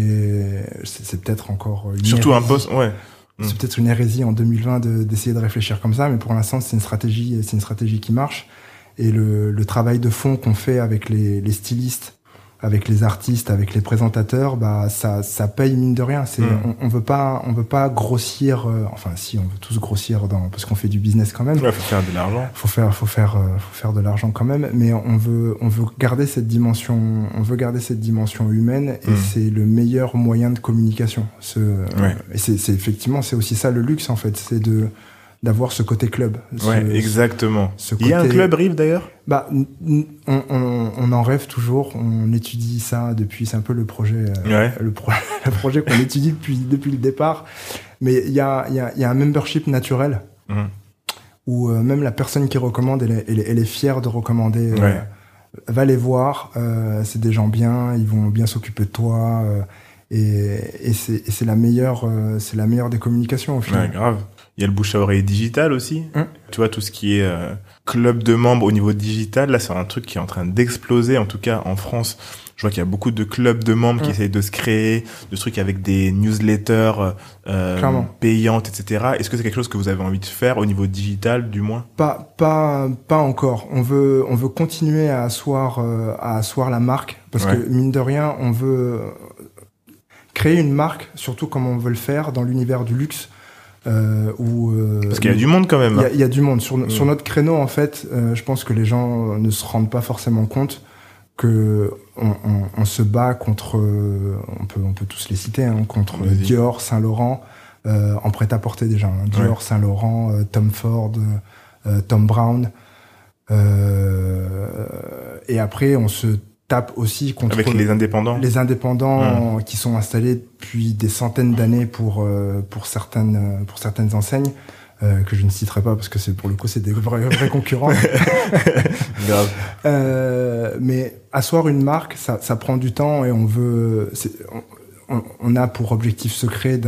peut-être encore une Surtout un hérésie. poste, ouais. C'est peut-être une hérésie en 2020 de- d'essayer de, réfléchir comme ça, mais pour l'instant c'est une stratégie, c'est une stratégie qui marche. Et le, le travail de fond qu'on fait avec les, les stylistes, avec les artistes, avec les présentateurs, bah ça, ça paye mine de rien. C'est, Mm. on, on veut pas, on veut pas grossir. euh, enfin, si on veut tous grossir dans, parce qu'on fait du business quand même. Ouais, faut faire de l'argent. Faut faire, faut faire, euh, faut faire de l'argent quand même. Mais on veut, on veut garder cette dimension, on veut garder cette dimension humaine, et Mm. c'est le meilleur moyen de communication. Ce, Ouais. et c'est, c'est effectivement, c'est aussi ça le luxe en fait, c'est de d'avoir ce côté club. Ce- Ouais, exactement. ce Il y a un club Rive d'ailleurs? Bah, on, on, on en rêve toujours. On étudie ça depuis. C'est un peu le projet, euh, Ouais. le, pro- le projet qu'on étudie depuis depuis le départ. Mais il y a y a, y a un membership naturel Mhm. où euh, même la personne qui recommande, elle est, elle est, elle est fière de recommander. euh, va les voir. c'est des gens bien. Ils vont bien s'occuper de toi. et et c'est la meilleure c'est la meilleure des communications au final. Ouais, grave. Il y a le bouche à oreille digital aussi. Hum. Tu vois, tout ce qui est euh, club de membres au niveau digital, là, c'est un truc qui est en train d'exploser, en tout cas en France. Je vois qu'il y a beaucoup de clubs de membres qui Hum. essayent de se créer, de trucs avec des newsletters euh, payantes, etc. Est-ce que c'est quelque chose que vous avez envie de faire au niveau digital, du moins? Pas, pas, pas encore. On veut, on veut continuer à asseoir, euh, à asseoir la marque parce Ouais. que mine de rien, on veut euh, créer une marque, surtout comme on veut le faire dans l'univers du luxe, euh, où euh, Parce qu'il y a du monde quand même. il y a, il y a du monde sur, Mm. sur notre créneau en fait. euh, je pense que les gens ne se rendent pas forcément compte que on, on, on se bat contre, euh, on peut, on peut tous les citer, hein, contre. Dior, Saint Laurent, euh, en prêt-à-porter déjà. Hein. Dior, Saint Laurent, euh, Tom Ford, euh, Tom Brown. et après, on se tape aussi contre avec les indépendants. Les indépendants qui sont installés depuis des centaines d'années pour pour certaines pour certaines enseignes. que je ne citerai pas parce que c'est pour le coup c'est des vrais, vrais concurrents. Grave. Euh, mais asseoir une marque, ça, ça prend du temps et on veut. On, on, a pour objectif secret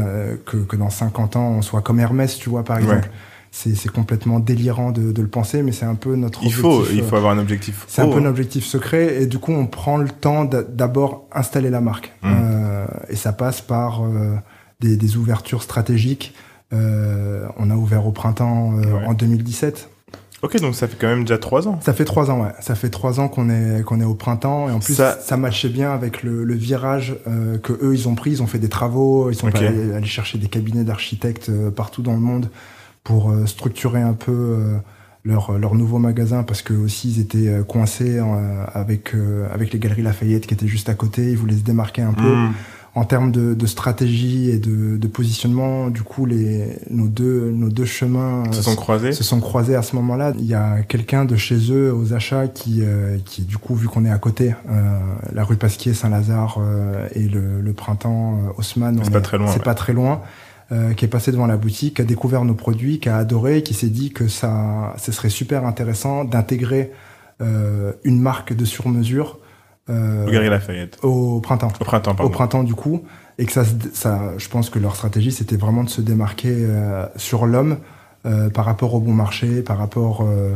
que, que dans 50 ans on soit comme Hermès, tu vois par exemple. C'est complètement délirant de, de, le penser, mais c'est un peu notre il objectif. Faut, il faut avoir un objectif. C'est un peu un objectif secret, et du coup, on prend le temps d'abord installer la marque. Mmh. Euh, et ça passe par euh, des, des, ouvertures stratégiques. Euh, on a ouvert au printemps euh, en 2017. Ok, donc ça fait quand même déjà trois ans. Ça fait trois ans, ouais. Ça fait trois ans qu'on est qu'on est au printemps et en plus ça, ça matchait bien avec le, le virage euh, que eux ils ont pris. Ils ont fait des travaux, ils sont okay. allés, allés, chercher des cabinets d'architectes euh, partout dans le monde pour euh, structurer un peu euh, leur leur nouveau magasin parce que aussi ils étaient euh, coincés avec avec les galeries Lafayette qui étaient juste à côté. Ils voulaient se démarquer un peu. Mmh en termes de, de, stratégie et de, de, positionnement, du coup, les, nos deux, nos deux chemins se sont croisés. Se sont croisés à ce moment-là. Il y a quelqu'un de chez eux aux achats qui, euh, qui du coup, vu qu'on est à côté, euh, la rue Pasquier, Saint-Lazare euh, et le, le printemps Haussmann, c'est pas, très loin. C'est ouais. pas très loin. Qui est passé devant la boutique, qui a découvert nos produits, qui a adoré, qui s'est dit que ça, ce serait super intéressant d'intégrer une marque de sur-mesure euh, au Galerie Lafayette. Au printemps. Au printemps, pardon. Au printemps, du coup. Et que ça, ça, je pense que leur stratégie, c'était vraiment de se démarquer euh, sur l'homme euh, par rapport au bon marché, par rapport, euh,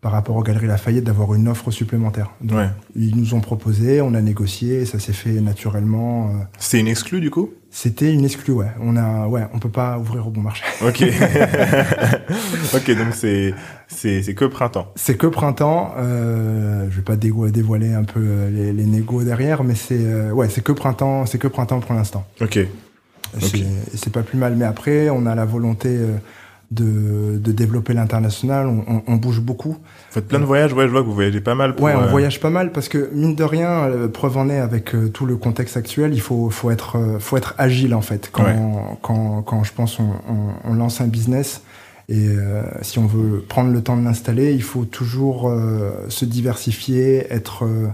par rapport aux Galeries Lafayette, d'avoir une offre supplémentaire. Donc, ouais. Ils nous ont proposé, on a négocié, ça s'est fait naturellement. euh. C'était une exclue, du coup? C'était une exclue, ouais. On a, ouais, on peut pas ouvrir au bon marché. Ok. ok, donc c'est c'est c'est que printemps. C'est que printemps. Euh, je vais pas dévoiler un peu les, les négos derrière, mais c'est euh, ouais, c'est que printemps. C'est que printemps pour l'instant. Ok. C'est okay. pas plus mal. Mais après, on a la volonté euh, de, de développer l'international. On, on, on, bouge beaucoup. Vous faites plein de voyages. Ouais, je vois que vous voyagez pas mal. Pour, ouais, on voyage pas mal parce que mine de rien, preuve en est avec tout le contexte actuel, il faut faut être faut être agile en fait. Quand ouais. quand quand je pense on, on, lance un business. Et euh, si on veut prendre le temps de l'installer, il faut toujours euh, se diversifier, être euh,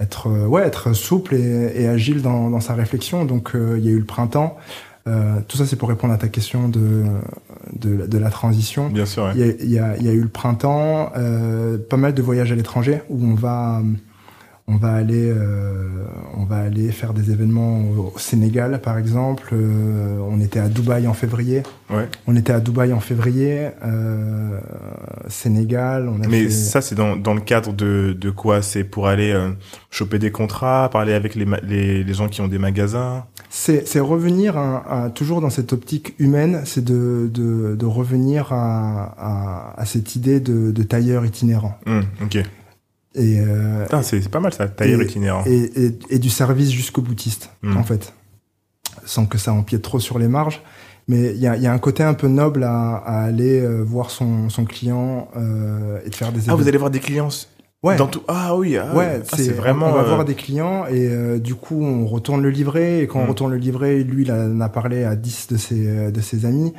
être ouais être souple et, et agile dans, dans, sa réflexion. Donc il y a eu le printemps. Tout ça c'est pour répondre à ta question de de, de la transition. Bien sûr. Il ouais. y, a, y, y, a, eu le printemps, pas mal de voyages à l'étranger où on va on va aller, euh, on va aller faire des événements au Sénégal, par exemple. Euh, on était à Dubaï en février. Ouais. On était à Dubaï en février, euh, Sénégal. On a Mais fait... ça, c'est dans, dans le cadre de, de quoi? C'est pour aller euh, choper des contrats, parler avec les, les, les gens qui ont des magasins? C'est revenir à, à, toujours dans cette optique humaine, c'est de, de, de, revenir à, à, à, cette idée de, de tailleur itinérant. Mmh, ok. Et euh, c'est pas mal ça, tailleur itinérant. Et, et, et, du service jusqu'au boutiste, mmh. en fait, sans que ça empiète trop sur les marges. Mais il y a, y a, un côté un peu noble à, à aller euh, voir son, son client euh, et de faire des. Ah, vous allez voir des clients. Ouais. Dans tout... Ah oui, ah, ouais, ah, c'est vraiment. On va voir des clients et du coup on retourne le livret et quand mmh. on retourne le livret, lui il en a parlé à 10 de ses de ses amis.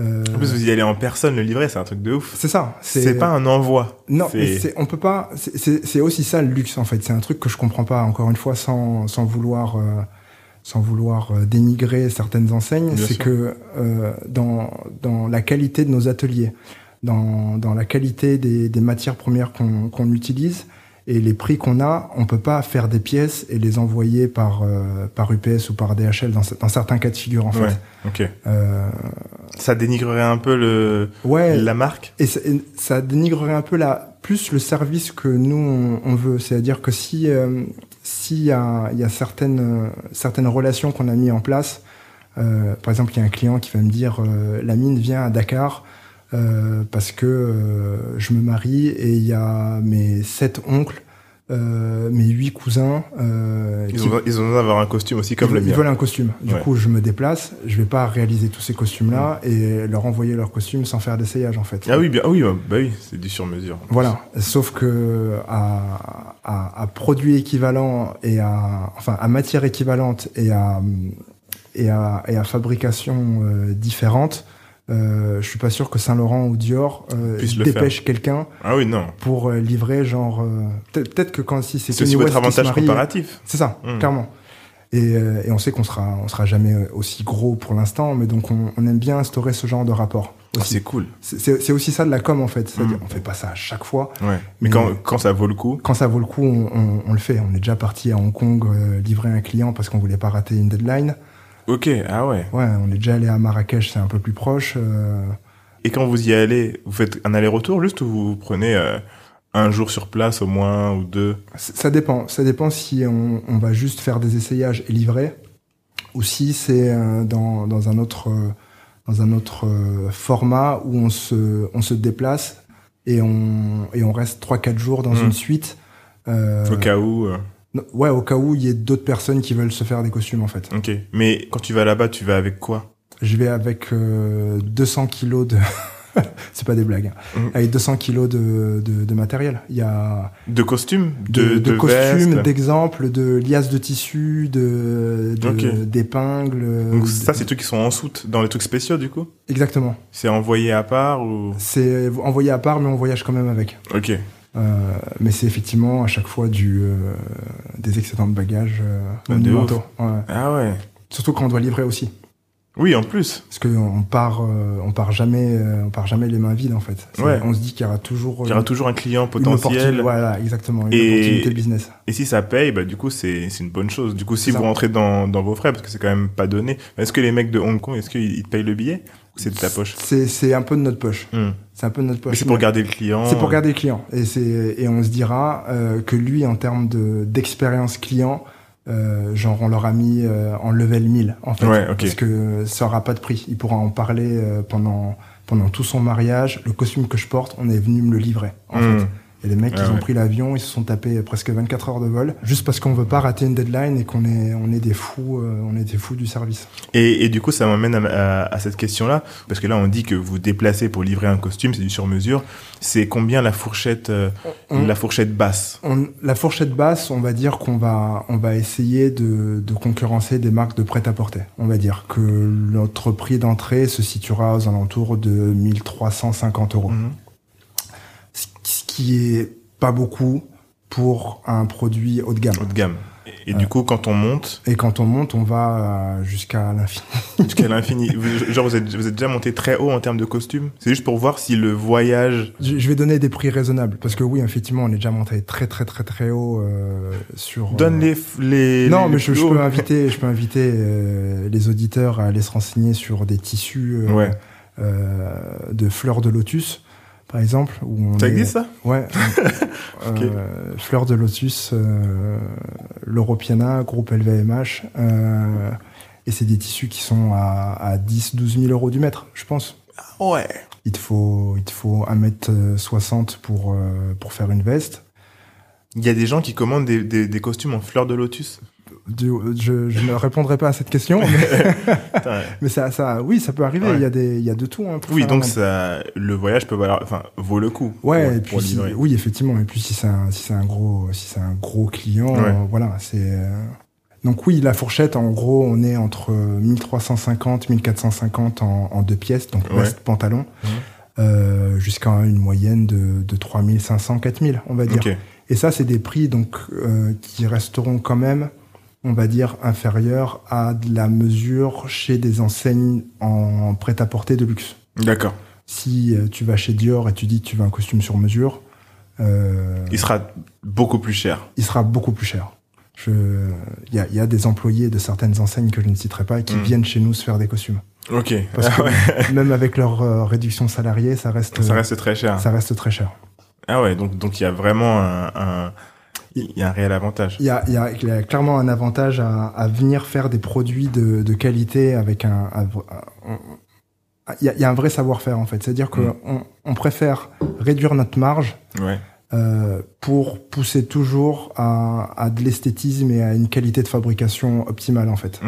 Euh... En plus, vous y allez en personne, le livret, c'est un truc de ouf. C'est ça. C'est pas un envoi. Non, mais on peut pas. C'est aussi ça le luxe en fait. C'est un truc que je comprends pas. Encore une fois, sans sans vouloir euh, sans vouloir euh, dénigrer certaines enseignes, c'est que euh, dans dans la qualité de nos ateliers, dans dans la qualité des des matières premières qu'on qu'on utilise et les prix qu'on a, on peut pas faire des pièces et les envoyer par euh, par UPS ou par DHL dans, dans certains cas de figure en fait. Ouais, ok. Euh... Ça dénigrerait un peu le ouais, la marque? Et ça, et ça, dénigrerait un peu la plus le service que nous on, on veut. C'est-à-dire que si euh, s'il y a il y a certaines certaines relations qu'on a mis en place, euh, par exemple il y a un client qui va me dire euh, la mine vient à Dakar. Euh, parce que euh, je me marie et il y a mes sept oncles, euh, mes huit cousins. ils, qui... ont, ils ont besoin d'avoir un costume aussi comme ils, le mien. Ils veulent un costume. Du ouais. coup, je me déplace. Je vais pas réaliser tous ces costumes-là mmh. et leur envoyer leur costume sans faire d'essayage en fait. Ah oui, bien, ah oui, bah oui, c'est du sur mesure. Voilà. Sauf que à, à, à, produit équivalent et à enfin à matière équivalente et à et à, et à fabrication euh, différente, euh, je suis pas sûr que Saint Laurent ou Dior euh, dépêche quelqu'un Ah oui, non. pour euh, livrer genre euh, peut-être que quand si c'est Kanye West qui avantage marie, comparatif. c'est ça, Mm. clairement. Et, euh, et on sait qu'on sera, on sera jamais aussi gros pour l'instant, mais donc on, on aime bien instaurer ce genre de rapport. Ah, c'est cool. C'est aussi ça de la com en fait. C'est-à-dire, Mm. on fait pas ça à chaque fois. Ouais. Mais Mais- quand, quand ça vaut le coup? Quand ça vaut le coup, on, on- on le fait. On est déjà parti à Hong Kong euh, livrer un client parce qu'on voulait pas rater une deadline. Ok, ah ouais. Ouais, on est déjà allé à Marrakech, c'est un peu plus proche. euh, Et quand vous y allez, vous faites un aller-retour juste ou vous prenez euh, un jour sur place au moins ou deux? Ça dépend. Ça dépend si on, on va juste faire des essayages et livrer, ou si c'est euh, dans, dans un autre dans un autre format où on se on se déplace et on et on reste 3-4 jours dans Mm. une suite. au cas où Ouais, au cas où il y ait d'autres personnes qui veulent se faire des costumes en fait. Ok. Mais quand tu vas là-bas, tu vas avec quoi? Je vais avec euh, 200 kilos de... c'est pas des blagues. hein. Mhm. Avec 200 kilos de, de, de matériel. Il y a De costumes? de, de, costumes, vestes d'exemples, de liasses de tissus, de, de- d'épingles. Donc de- ça, c'est des trucs qui sont en soute dans les trucs spéciaux du coup? Exactement. C'est envoyé à part ou? C'est envoyé à part, mais on voyage quand même avec. Ok. Euh, mais c'est effectivement à chaque fois du, euh, des excédents de bagages euh, Ah, de. Ouais. Ah ouais. Surtout quand on doit livrer aussi. Oui, en plus. Parce qu'on part, euh, on part jamais, on part jamais les mains vides en fait. Ouais. On se dit qu'il y aura toujours Il y aura toujours un client une potentiel. Voilà, exactement, une Et- opportunité business. Et si ça paye, bah du coup c'est une bonne chose. Du coup, si vous rentrez dans, dans vos frais, parce que c'est quand même pas donné. Est-ce que les mecs de Hong Kong, est-ce qu'ils te payent le billet? C'est de ta poche C'est, c'est un peu de notre poche. Hmm. C'est un peu de notre Mais poche. c'est pour garder le client. C'est pour garder le client. Et c'est, et on se dira euh, que lui, en termes de, d'expérience client, euh, genre on leur a mis euh, en level 1000 en fait. Ouais, ok. Parce que ça aura pas de prix. Il pourra en parler euh, pendant pendant tout son mariage. Le costume que je porte, on est venu me le livrer. En Hmm. fait. Et les mecs, Ah ils ont ouais. pris l'avion, ils se sont tapés presque 24 heures de vol, juste parce qu'on veut pas rater une deadline et qu'on est, on est des fous, euh, on est des fous du service. Et, et du coup, ça m'amène à, à- à cette question-là, parce que là, on dit que vous déplacez pour livrer un costume, c'est du sur-mesure. C'est combien la fourchette, euh, On- la fourchette basse? On- la fourchette basse, on va dire qu'on va, on va essayer de, de concurrencer des marques de prêt-à-porter. On va dire que notre prix d'entrée se situera aux alentours de 1350 euros. Mhm. Ce qui est pas beaucoup pour un produit haut de gamme. haut de gamme Et, et du coup, quand on monte Et quand on monte, on va euh, jusqu'à l'infini. jusqu'à l'infini, genre vous êtes, vous êtes déjà monté très haut en termes de costume? C'est juste pour voir si le voyage. Je je vais donner des prix raisonnables parce que oui, effectivement, on est déjà monté très très très très haut euh, sur. euh, Donne les, f- les. Non, les mais je, peux inviter, je peux inviter euh, les auditeurs à aller se renseigner sur des tissus euh, Ouais. euh, de fleurs de lotus, par exemple. Où on Ça est- existe ça Ouais. Euh, fleurs de lotus, euh, l'Europiana, groupe LVMH. euh, et c'est des tissus qui sont à, à 10, 12 000 euros du mètre, je pense. Ouais. Il te faut, il te faut 1m60 pour, euh, pour faire une veste. Il y a des gens qui commandent des, des, des costumes en fleurs de lotus. Du- je, je ne répondrai pas à cette question, mais, ça, ça, oui, ça peut arriver. Ouais. Il y a des, il y a de tout. Hein, pour oui, donc ça, le voyage peut valoir, enfin, vaut le coup. Ouais, pour, et puis si- oui, effectivement. Et puis si c'est un, si c'est un gros, si c'est un gros client, Ouais. euh, voilà, c'est. euh, Donc oui, la fourchette, en gros, on est entre 1350, 1450 en, en deux pièces, donc Ouais. veste, pantalon, Mhm. euh, jusqu'à une moyenne de, de 3500, 4000, on va dire. Et ça, c'est des prix donc euh, qui resteront quand même, on va dire, inférieurs à de la mesure chez des enseignes en prêt-à-porter de luxe. D'accord. Si euh, tu vas chez Dior et tu dis que tu veux un costume sur mesure, euh, Il sera beaucoup plus cher. il sera beaucoup plus cher. Il y, a, y a des employés de certaines enseignes que je ne citerai pas et qui Mm. viennent chez nous se faire des costumes. Ok. Parce Ah que ouais. même avec leur euh, réduction salariée, ça reste, Ça reste très cher. ça reste très cher. Ah ouais, donc donc il y a vraiment un, un- il y a un réel avantage. Il y a, il y a- il y a clairement un avantage à, à venir faire des produits de, de qualité avec un. il y, a, il y a un vrai savoir-faire en fait. C'est-à-dire qu'on Mm. on, on préfère réduire notre marge Ouais. euh, pour pousser toujours à, à de l'esthétisme et à une qualité de fabrication optimale en fait.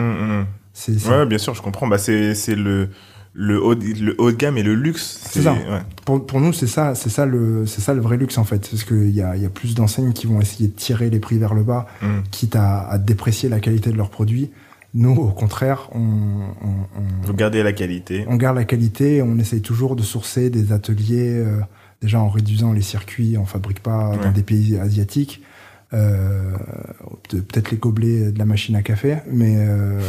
C'est c'est- Ouais, bien sûr, je comprends. Bah c'est c'est le le haut de- le haut de gamme et le luxe. C'est ça. ouais. pour, pour nous c'est ça c'est ça le c'est ça le vrai luxe en fait parce qu'il y a, il y a plus d'enseignes qui vont essayer de tirer les prix vers le bas Hum. quitte à, à déprécier la qualité de leurs produits. Nous, au contraire, on, on, on, Vous gardez la qualité. on garde la qualité. On essaye toujours de sourcer des ateliers, euh, déjà en réduisant les circuits. On fabrique pas Ouais. dans des pays asiatiques. Euh, Peut-être les gobelets de la machine à café, mais euh,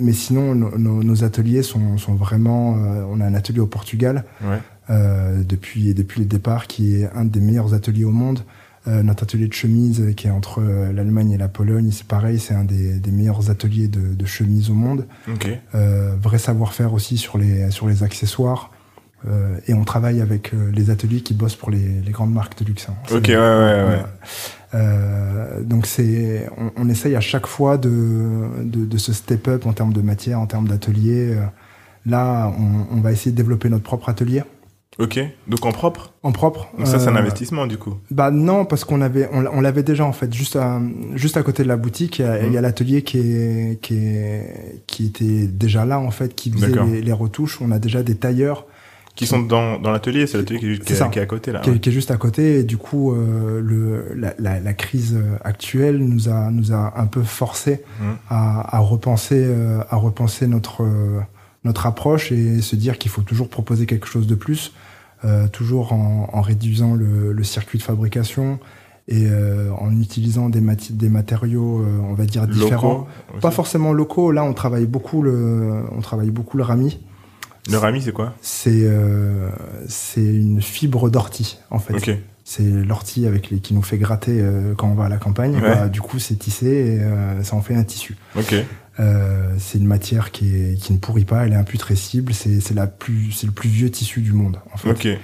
mais sinon nos, ateliers sont, sont vraiment. euh, on a un atelier au Portugal Ouais. euh, depuis depuis le départ, qui est un des meilleurs ateliers au monde. Euh, notre atelier de chemise, qui est entre l'Allemagne et la Pologne, c'est pareil, c'est un des, des meilleurs ateliers de, de chemise au monde. Vrai savoir-faire aussi sur les sur les accessoires. Euh, et on travaille avec euh, les ateliers qui bossent pour les, les grandes marques de luxe. hein. Ok, ouais, ouais, ouais. Euh, donc c'est, on, on essaye à chaque fois de, de, de se step up en termes de matière, en termes d'atelier. Euh, Là, on, on va essayer de développer notre propre atelier Ok. Donc en propre? en propre. Donc ça, c'est un Euh, investissement du coup? Bah non, parce qu'on avait, on, l'a- on l'avait déjà en fait, juste à, juste à côté de la boutique, il y a, Mhm. il y a l'atelier qui est, qui est, qui était déjà là en fait, qui faisait les retouches. On a déjà des tailleurs Qui sont dans, dans l'atelier, c'est l'atelier qui, est- qui, qui est à côté là. qui, est- qui est juste à côté. Et du coup, euh, le, la, la, la crise actuelle nous a, nous a un peu forcé Mhm. à, à repenser, euh, à repenser notre, euh, notre approche et se dire qu'il faut toujours proposer quelque chose de plus, euh, toujours en, en réduisant le, le circuit de fabrication et euh, en utilisant des, mati- des matériaux, euh, on va dire différents. Locaux. Pas forcément locaux. Là, on travaille beaucoup le, on travaille beaucoup le rami. Le rami, c'est quoi C'est euh, c'est une fibre d'ortie en fait. C'est l'ortie avec les qui nous fait gratter euh, quand on va à la campagne. Ouais. Bah, du coup, c'est tissé et euh, ça en fait un tissu. C'est une matière qui, est, qui ne pourrit pas, elle est imputrescible. C'est c'est la plus c'est le plus vieux tissu du monde en fait.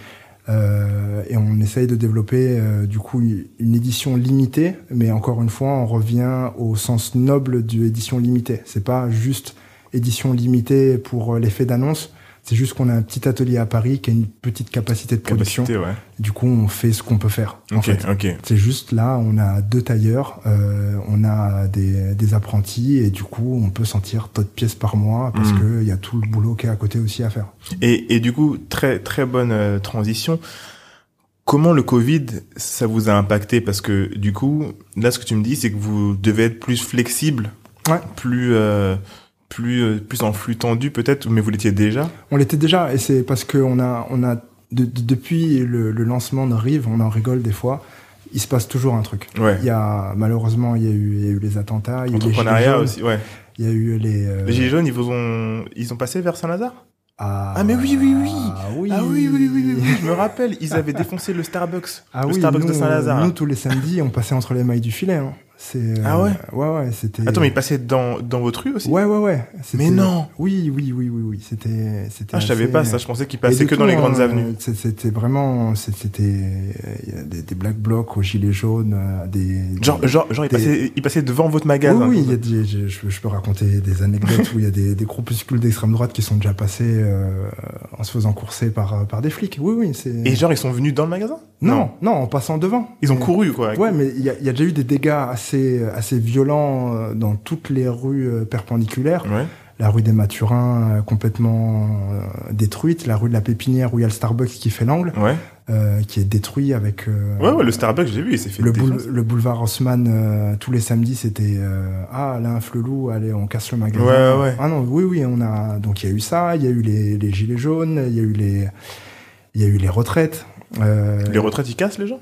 Et on essaye de développer du coup une édition limitée, mais encore une fois, on revient au sens noble de édition limitée. C'est pas juste édition limitée pour l'effet d'annonce. C'est juste qu'on a un petit atelier à Paris qui a une petite capacité de production. Capacité, ouais. Du coup, on fait ce qu'on peut faire. En Ok, fait. ok. C'est juste là, on a deux tailleurs, euh, on a des, des apprentis et du coup, on peut sortir d'autres pièces par mois parce Mm. que il y a tout le boulot qui est à côté aussi à faire. Et, et du coup, très très bonne euh, transition. Comment le Covid, ça vous a impacté? Parce que du coup, là, ce que tu me dis, c'est que vous devez être plus flexible, Ouais. plus euh, plus euh, plus en flux tendu peut-être, mais vous l'étiez déjà. On l'était déjà et c'est parce que on a, on a de- de- depuis le, le lancement de Rive, on en rigole des fois. Il se passe toujours un truc. Ouais. Il y a malheureusement, il y a eu, il y a eu les attentats, il y a eu les gilets Entrepreneuriat jaunes, aussi, ouais. il y a eu les. euh, Les gilets jaunes, ils vous ont ils ont passé vers Saint-Lazare? Ah, Ah, mais oui, oui, oui. oui. Ah oui, oui, oui, oui, oui, je me rappelle, ils avaient défoncé le Starbucks, Ah le oui, Starbucks nous, de Saint-Lazare. Nous, tous les samedis, on passait entre les mailles du filet. Hein. C'est, euh, Ah ouais Ouais, ouais, c'était. Attends, mais ils passaient dans dans votre rue aussi? Ouais, ouais, ouais. Mais non Oui, oui, oui, oui, oui. C'était, c'était. Ah, je savais assez- pas ça, je pensais passaient de que dans les grandes hein, avenues. C'était vraiment, c'était il y a des, des black blocs aux gilets jaunes, euh, des. Genre, genre, genre, ils des- passaient, ils passaient devant votre magasin. Oui, oui, il y a des- je, peux raconter des anecdotes où il y a des, des groupuscules d'extrême droite qui sont déjà passés euh, en se faisant courser par, par des flics. Oui, oui, c'est. Et genre, ils sont venus dans le magasin? Non, non, en passant devant. Ils ont couru, quoi. Ouais, mais il y y a déjà eu des dégâts assez, assez violents euh, dans toutes les rues euh, perpendiculaires. Ouais. La rue des Mathurins euh, complètement euh, détruite, la rue de la Pépinière où il y a le Starbucks qui fait l'angle, Ouais. euh, qui est détruit avec euh, Ouais, ouais, le Starbucks, j'ai vu, il s'est fait le, boule- le boulevard Haussmann. tous les samedis, c'était euh, ah là un flelou, allez on casse le magasin. Ouais, ouais. Ah non, oui, oui, on a donc il y a eu ça, il y a eu les, les gilets jaunes, il y a eu les il y a eu les retraites. Euh, Les retraites, ils cassent les gens?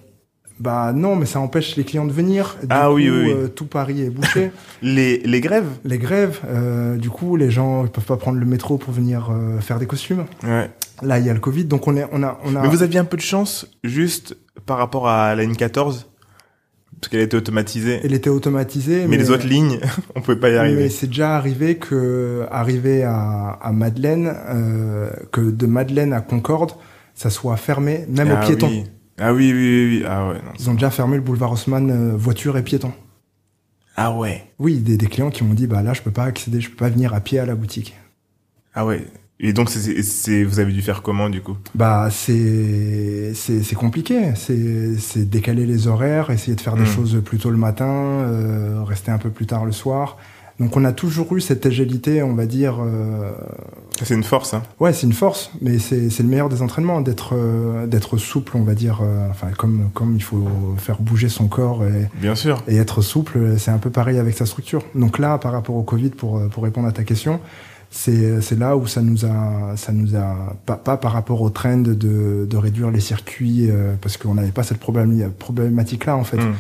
Bah non, mais ça empêche les clients de venir. Du Ah coup, oui, oui, oui. euh, tout Paris est bouché. les, les grèves? Les grèves, euh, du coup, les gens ne peuvent pas prendre le métro pour venir euh, faire des costumes. Ouais. Là, il y a le Covid, donc on est, on a, on a. Mais vous aviez un peu de chance, juste par rapport à la ligne 14, parce qu'elle était automatisée. Elle était automatisée, mais, les autres lignes, on pouvait pas y Mais arriver. c'est déjà arrivé que, arrivé à, à Madeleine, que de Madeleine à Concorde, ça soit fermé, même ah aux piétons. Oui. Ah oui, oui, oui, oui. Ah ouais. non. Ils ont déjà fermé le boulevard Haussmann, euh, voiture et piétons. Ah ouais. Oui, des, des clients qui m'ont dit, bah là, je peux pas accéder, je peux pas venir à pied à la boutique. Ah ouais. Et donc, c'est, vous avez dû faire comment, du coup? Bah c'est c'est compliqué, c'est c'est décaler les horaires, essayer de faire des Mm. choses plus tôt le matin, euh, rester un peu plus tard le soir. Donc on a toujours eu cette agilité, on va dire. Euh... C'est une force. Hein. Ouais, c'est une force, mais c'est le meilleur des entraînements d'être euh, d'être souple, on va dire. Euh, enfin, comme comme il faut faire bouger son corps et bien sûr et être souple, c'est un peu pareil avec sa structure. Donc là, par rapport au Covid, pour pour répondre à ta question, c'est c'est là où ça nous a ça nous a pas, pas par rapport au trend de de réduire les circuits euh, parce qu'on n'avait pas cette problématique là en fait. Mm.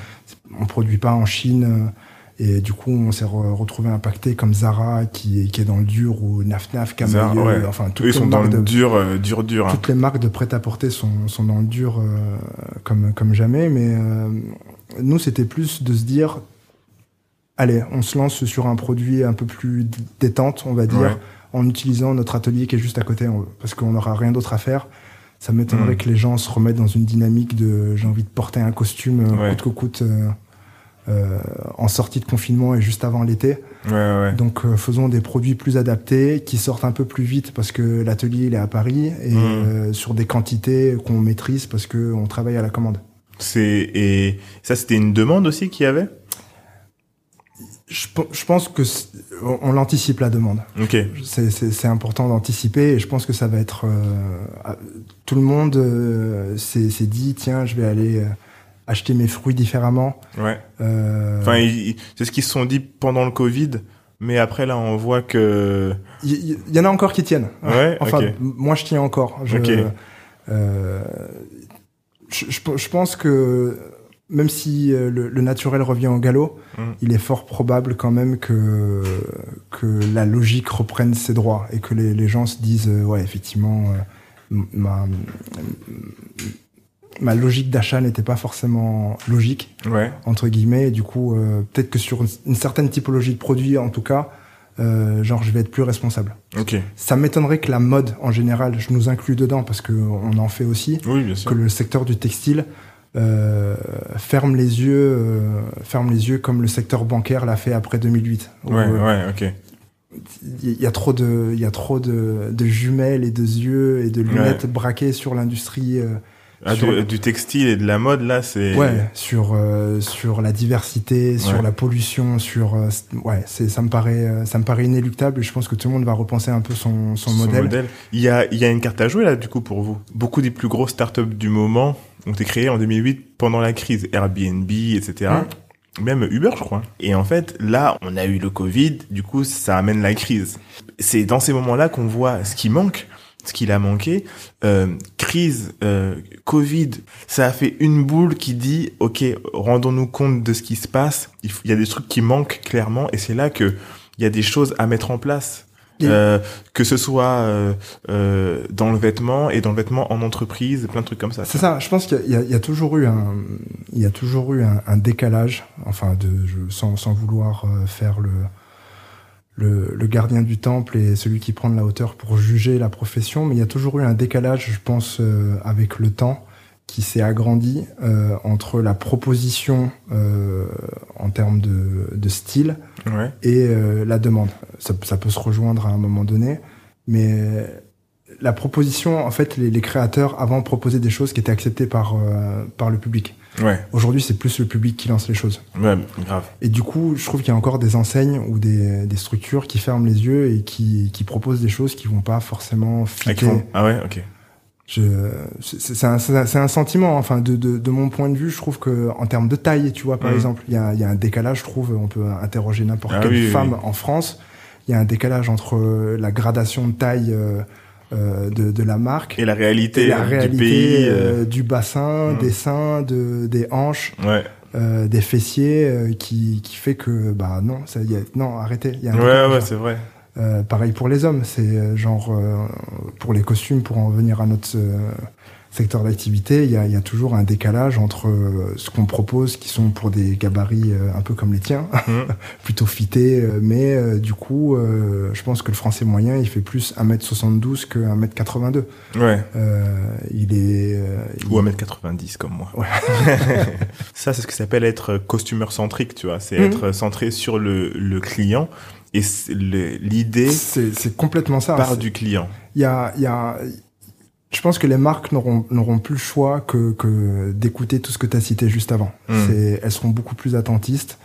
On produit pas en Chine et du coup, on s'est retrouvé impacté comme Zara qui, qui est dans le dur ou Naf Camailleux, enfin toutes Eux, les sont dans le dur, euh, dur, dur. Hein. Toutes les marques de prêt-à-porter sont, sont dans le dur euh, comme comme jamais. Mais euh, nous, c'était plus de se dire, allez, on se lance sur un produit un peu plus détente, on va dire, en utilisant notre atelier qui est juste à côté, parce qu'on n'aura rien d'autre à faire. Ça m'étonnerait hmm. que les gens se remettent dans une dynamique de j'ai envie de porter un costume coûte que coûte euh, en sortie de confinement et juste avant l'été. Ouais, ouais. Donc euh, faisons des produits plus adaptés qui sortent un peu plus vite parce que l'atelier il est à Paris et mmh. euh, sur des quantités qu'on maîtrise parce que on travaille à la commande. C'est et ça c'était une demande aussi qu'il y avait? Je, je, pense que on l'anticipe la demande. Ok. C'est important d'anticiper et je pense que ça va être tout le monde s'est dit tiens je vais aller acheter mes fruits différemment. Ouais. Euh... Enfin, c'est ce qu'ils se sont dit pendant le Covid, mais après là, on voit que il y, en a encore qui tiennent. Ouais. Enfin, moi, je tiens encore. Je, euh, je, je, pense que même si euh, le, le naturel revient au galop, mm. il est fort probable quand même que que la logique reprenne ses droits et que les, les gens se disent ouais effectivement ma, ma logique d'achat n'était pas forcément logique ouais. entre guillemets. Et du coup euh, peut-être que sur une, certaine typologie de produits en tout cas euh, genre je vais être plus responsable. Ok. Ça m'étonnerait que la mode en général je nous inclus dedans parce que on en fait aussi oui, bien sûr. que le secteur du textile euh, ferme les yeux euh, ferme les yeux comme le secteur bancaire l'a fait après 2008 ouais ouais ok. il y a trop de il y a trop de, de jumelles et de yeux et de lunettes braquées sur l'industrie ah, du, textile et de la mode là c'est ouais sur euh, sur la diversité sur la pollution sur euh, ouais c'est ça me paraît euh, ça me paraît inéluctable et je pense que tout le monde va repenser un peu son son, modèle. il y a il y a une carte à jouer là du coup pour vous. Beaucoup des plus grosses startups du moment ont été créées en 2008 pendant la crise. Airbnb etc mmh. même Uber je crois. Et en fait là on a eu le Covid. Du coup ça amène la crise. C'est dans ces moments là qu'on voit ce qui manque ce qu'il a manqué. Euh, crise, euh, Covid, ça a fait une boule qui dit, ok, rendons-nous compte de ce qui se passe. Il, y a des trucs qui manquent clairement, et c'est là que il y a des choses à mettre en place. Euh, que ce soit euh, euh, dans le vêtement et dans le vêtement en entreprise, plein de trucs comme ça. C'est ça. Je pense qu'il y, y, a toujours eu un, il y a toujours eu un, un décalage, enfin de, je, sans, sans vouloir euh, faire le le, le, gardien du temple et celui qui prend de la hauteur pour juger la profession, mais il y a toujours eu un décalage, je pense, euh, avec le temps qui s'est agrandi euh, entre la proposition euh, en termes de, de style ouais. et euh, la demande. Ça, ça, peut se rejoindre à un moment donné, mais la proposition, en fait, les, les créateurs avant proposaient des choses qui étaient acceptées par euh, par le public. Ouais. Aujourd'hui, c'est plus le public qui lance les choses. Ouais, grave. Et du coup, je trouve qu'il y a encore des enseignes ou des, des structures qui ferment les yeux et qui, qui proposent des choses qui vont pas forcément fitter. Ah ouais, ok. C'est un, un, sentiment, enfin, de, de, de, mon point de vue, je trouve que en termes de taille, tu vois, par mm. exemple, il y a, y a un décalage, je trouve, on peut interroger n'importe ah quelle femme en France, il y a un décalage entre la gradation de taille euh, euh, de, de, la marque et la réalité, la réalité du pays, euh, euh... du bassin, mmh. des seins, de, des hanches, ouais. euh, des fessiers, euh, qui, qui fait que bah non, ça y a, non arrêtez. Y a un ouais ouais c'est vrai. pareil pour les hommes, c'est genre pour les costumes, pour en venir à notre secteur d'activité, il y a, y a, toujours un décalage entre euh, ce qu'on propose, qui sont pour des gabarits euh, un peu comme les tiens, mmh. plutôt fités, euh, mais du coup, je pense que le français moyen, il fait plus 1m72 que 1m82. Ouais. il est... Ou 1m90 comme moi. Ouais. ça, c'est ce qui s'appelle être costumeur centrique, tu vois, c'est mmh. être centré sur le, le client. Et l'idée, c'est complètement ça. Part du client. Il y a, il y a, je pense que les marques n'auront n'auront plus le choix que, que d'écouter tout ce que tu as cité juste avant. Mmh. C'est elles seront beaucoup plus attentistes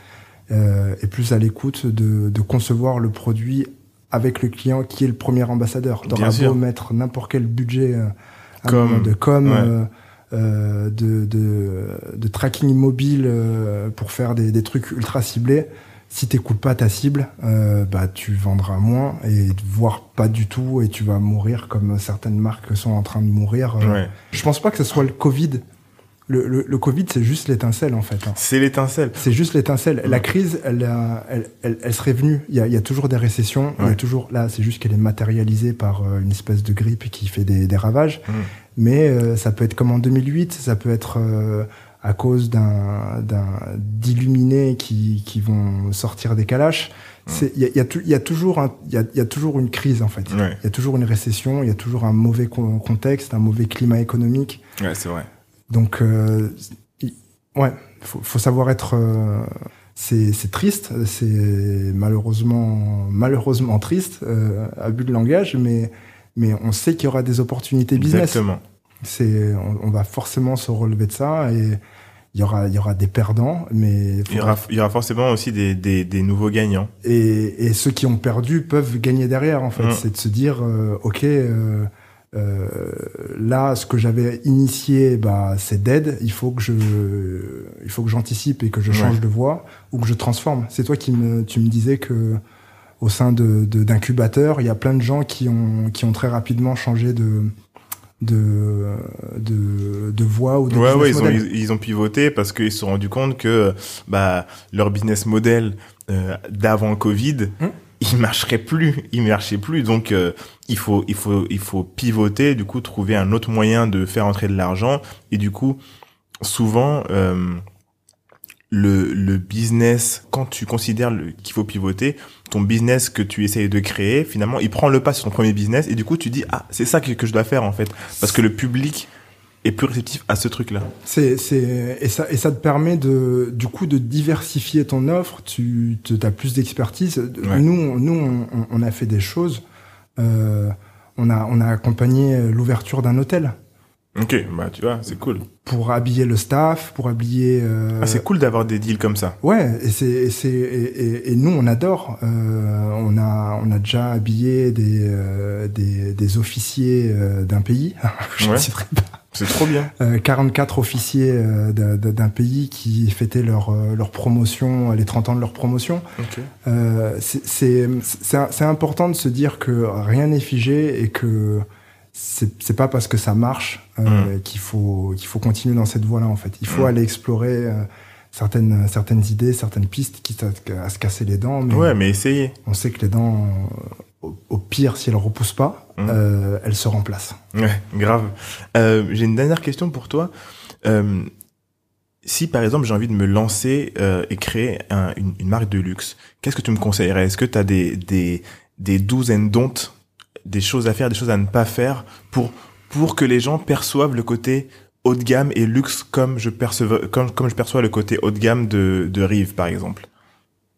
euh, et plus à l'écoute de, de concevoir le produit avec le client qui est le premier ambassadeur. T'auras beau mettre n'importe quel budget euh, comme, de com, euh, euh, de, de, de, tracking mobile euh, pour faire des, des, trucs ultra ciblés. Si t'écoutes pas ta cible, euh, bah tu vendras moins et voire pas du tout et tu vas mourir comme certaines marques sont en train de mourir. Ouais. Je pense pas que ce soit le Covid le, le, le, Covid, c'est juste l'étincelle, en fait. Hein. C'est l'étincelle. C'est juste l'étincelle. La crise, elle, elle, elle, elle, serait venue. Il y a, il y a toujours des récessions. Ouais. Il y a toujours, là, c'est juste qu'elle est matérialisée par euh, une espèce de grippe qui fait des, des ravages. Mmh. Mais euh, ça peut être comme en 2008, ça peut être euh, à cause d'un d'illuminés qui, qui vont sortir des calaches. Il y a, y, a, y a, toujours y, a, y a toujours une crise en fait. Il ouais. y a toujours une récession. Il y a toujours un mauvais contexte, un mauvais climat économique. Ouais, c'est vrai. Donc, euh, ouais, faut, faut savoir être. Euh, c'est triste, c'est malheureusement malheureusement triste, euh, abus de langage, mais mais on sait qu'il y aura des opportunités business. Exactement. C'est, on, on, va forcément se relever de ça et il y aura il y aura des perdants, mais il y aura il y aura forcément aussi des des, des nouveaux gagnants. Et, et ceux qui ont perdu peuvent gagner derrière en fait. Mmh. C'est de se dire euh, ok. Euh, euh, là, ce que j'avais initié, bah, c'est dead. Il faut que je, il faut que j'anticipe et que je change Ouais. de voie ou que je transforme. C'est toi qui me, tu me disais que au sein de de- d'incubateurs, il y a plein de gens qui ont qui ont très rapidement changé de de de, de voie ou de Ouais, business ouais, ils ont, model. ils, ils ont pivoté parce qu'ils se sont rendus compte que bah, leur business model euh, d'avant Covid, Hmm. il marcherait plus, il marchait plus. Donc euh, il faut, il faut, il faut pivoter, du coup trouver un autre moyen de faire entrer de l'argent. Et du coup, souvent euh, le, le business, quand tu considères qu'il faut pivoter, ton business que tu essayes de créer, finalement, il prend le pas sur ton premier business et du coup tu dis ah c'est ça que, que je dois faire en fait parce que le public est plus réceptif à ce truc-là. C'est, c'est, et ça, et ça te permet de, du coup, de diversifier ton offre. Tu, as plus d'expertise. Ouais. Nous, on- nous, on, on a fait des choses. Euh, on a, on a accompagné l'ouverture d'un hôtel Ok, bah tu vois, c'est cool. pour habiller le staff, pour habiller. euh, Ah, c'est cool d'avoir des deals comme ça. Ouais, et c'est, et c'est, et, nous, on adore. Euh, on a, on a déjà habillé des, euh, des, des officiers d'un pays. Je ne Ouais. citerai pas. C'est trop bien. Euh, 44 officiers d'un- pays qui fêtaient leur, leur promotion, les 30 ans de leur promotion. Ok. C'est- c'est c'est- c'est important de se dire que rien n'est figé et que c'est pas parce que ça marche euh, qu'il faut qu'il faut continuer dans cette voie-là en fait. Il faut Mm. aller explorer euh, certaines certaines idées, certaines pistes, quitte à, à se casser les dents. Mais Ouais, mais essayez. on sait que les dents, au, au pire, si elles repoussent pas, Mm. euh, elles se remplacent. Ouais, grave. Euh, J'ai une dernière question pour toi. Euh, si par exemple j'ai envie de me lancer euh, et créer un- une, une marque de luxe, qu'est-ce que tu me conseillerais? Est-ce que tu as des, des, des do's and don'ts, des choses à faire, des choses à ne pas faire pour, pour que les gens perçoivent le côté haut de gamme et luxe comme je, perceve, comme, comme je perçois le côté haut de gamme de, de Rive par exemple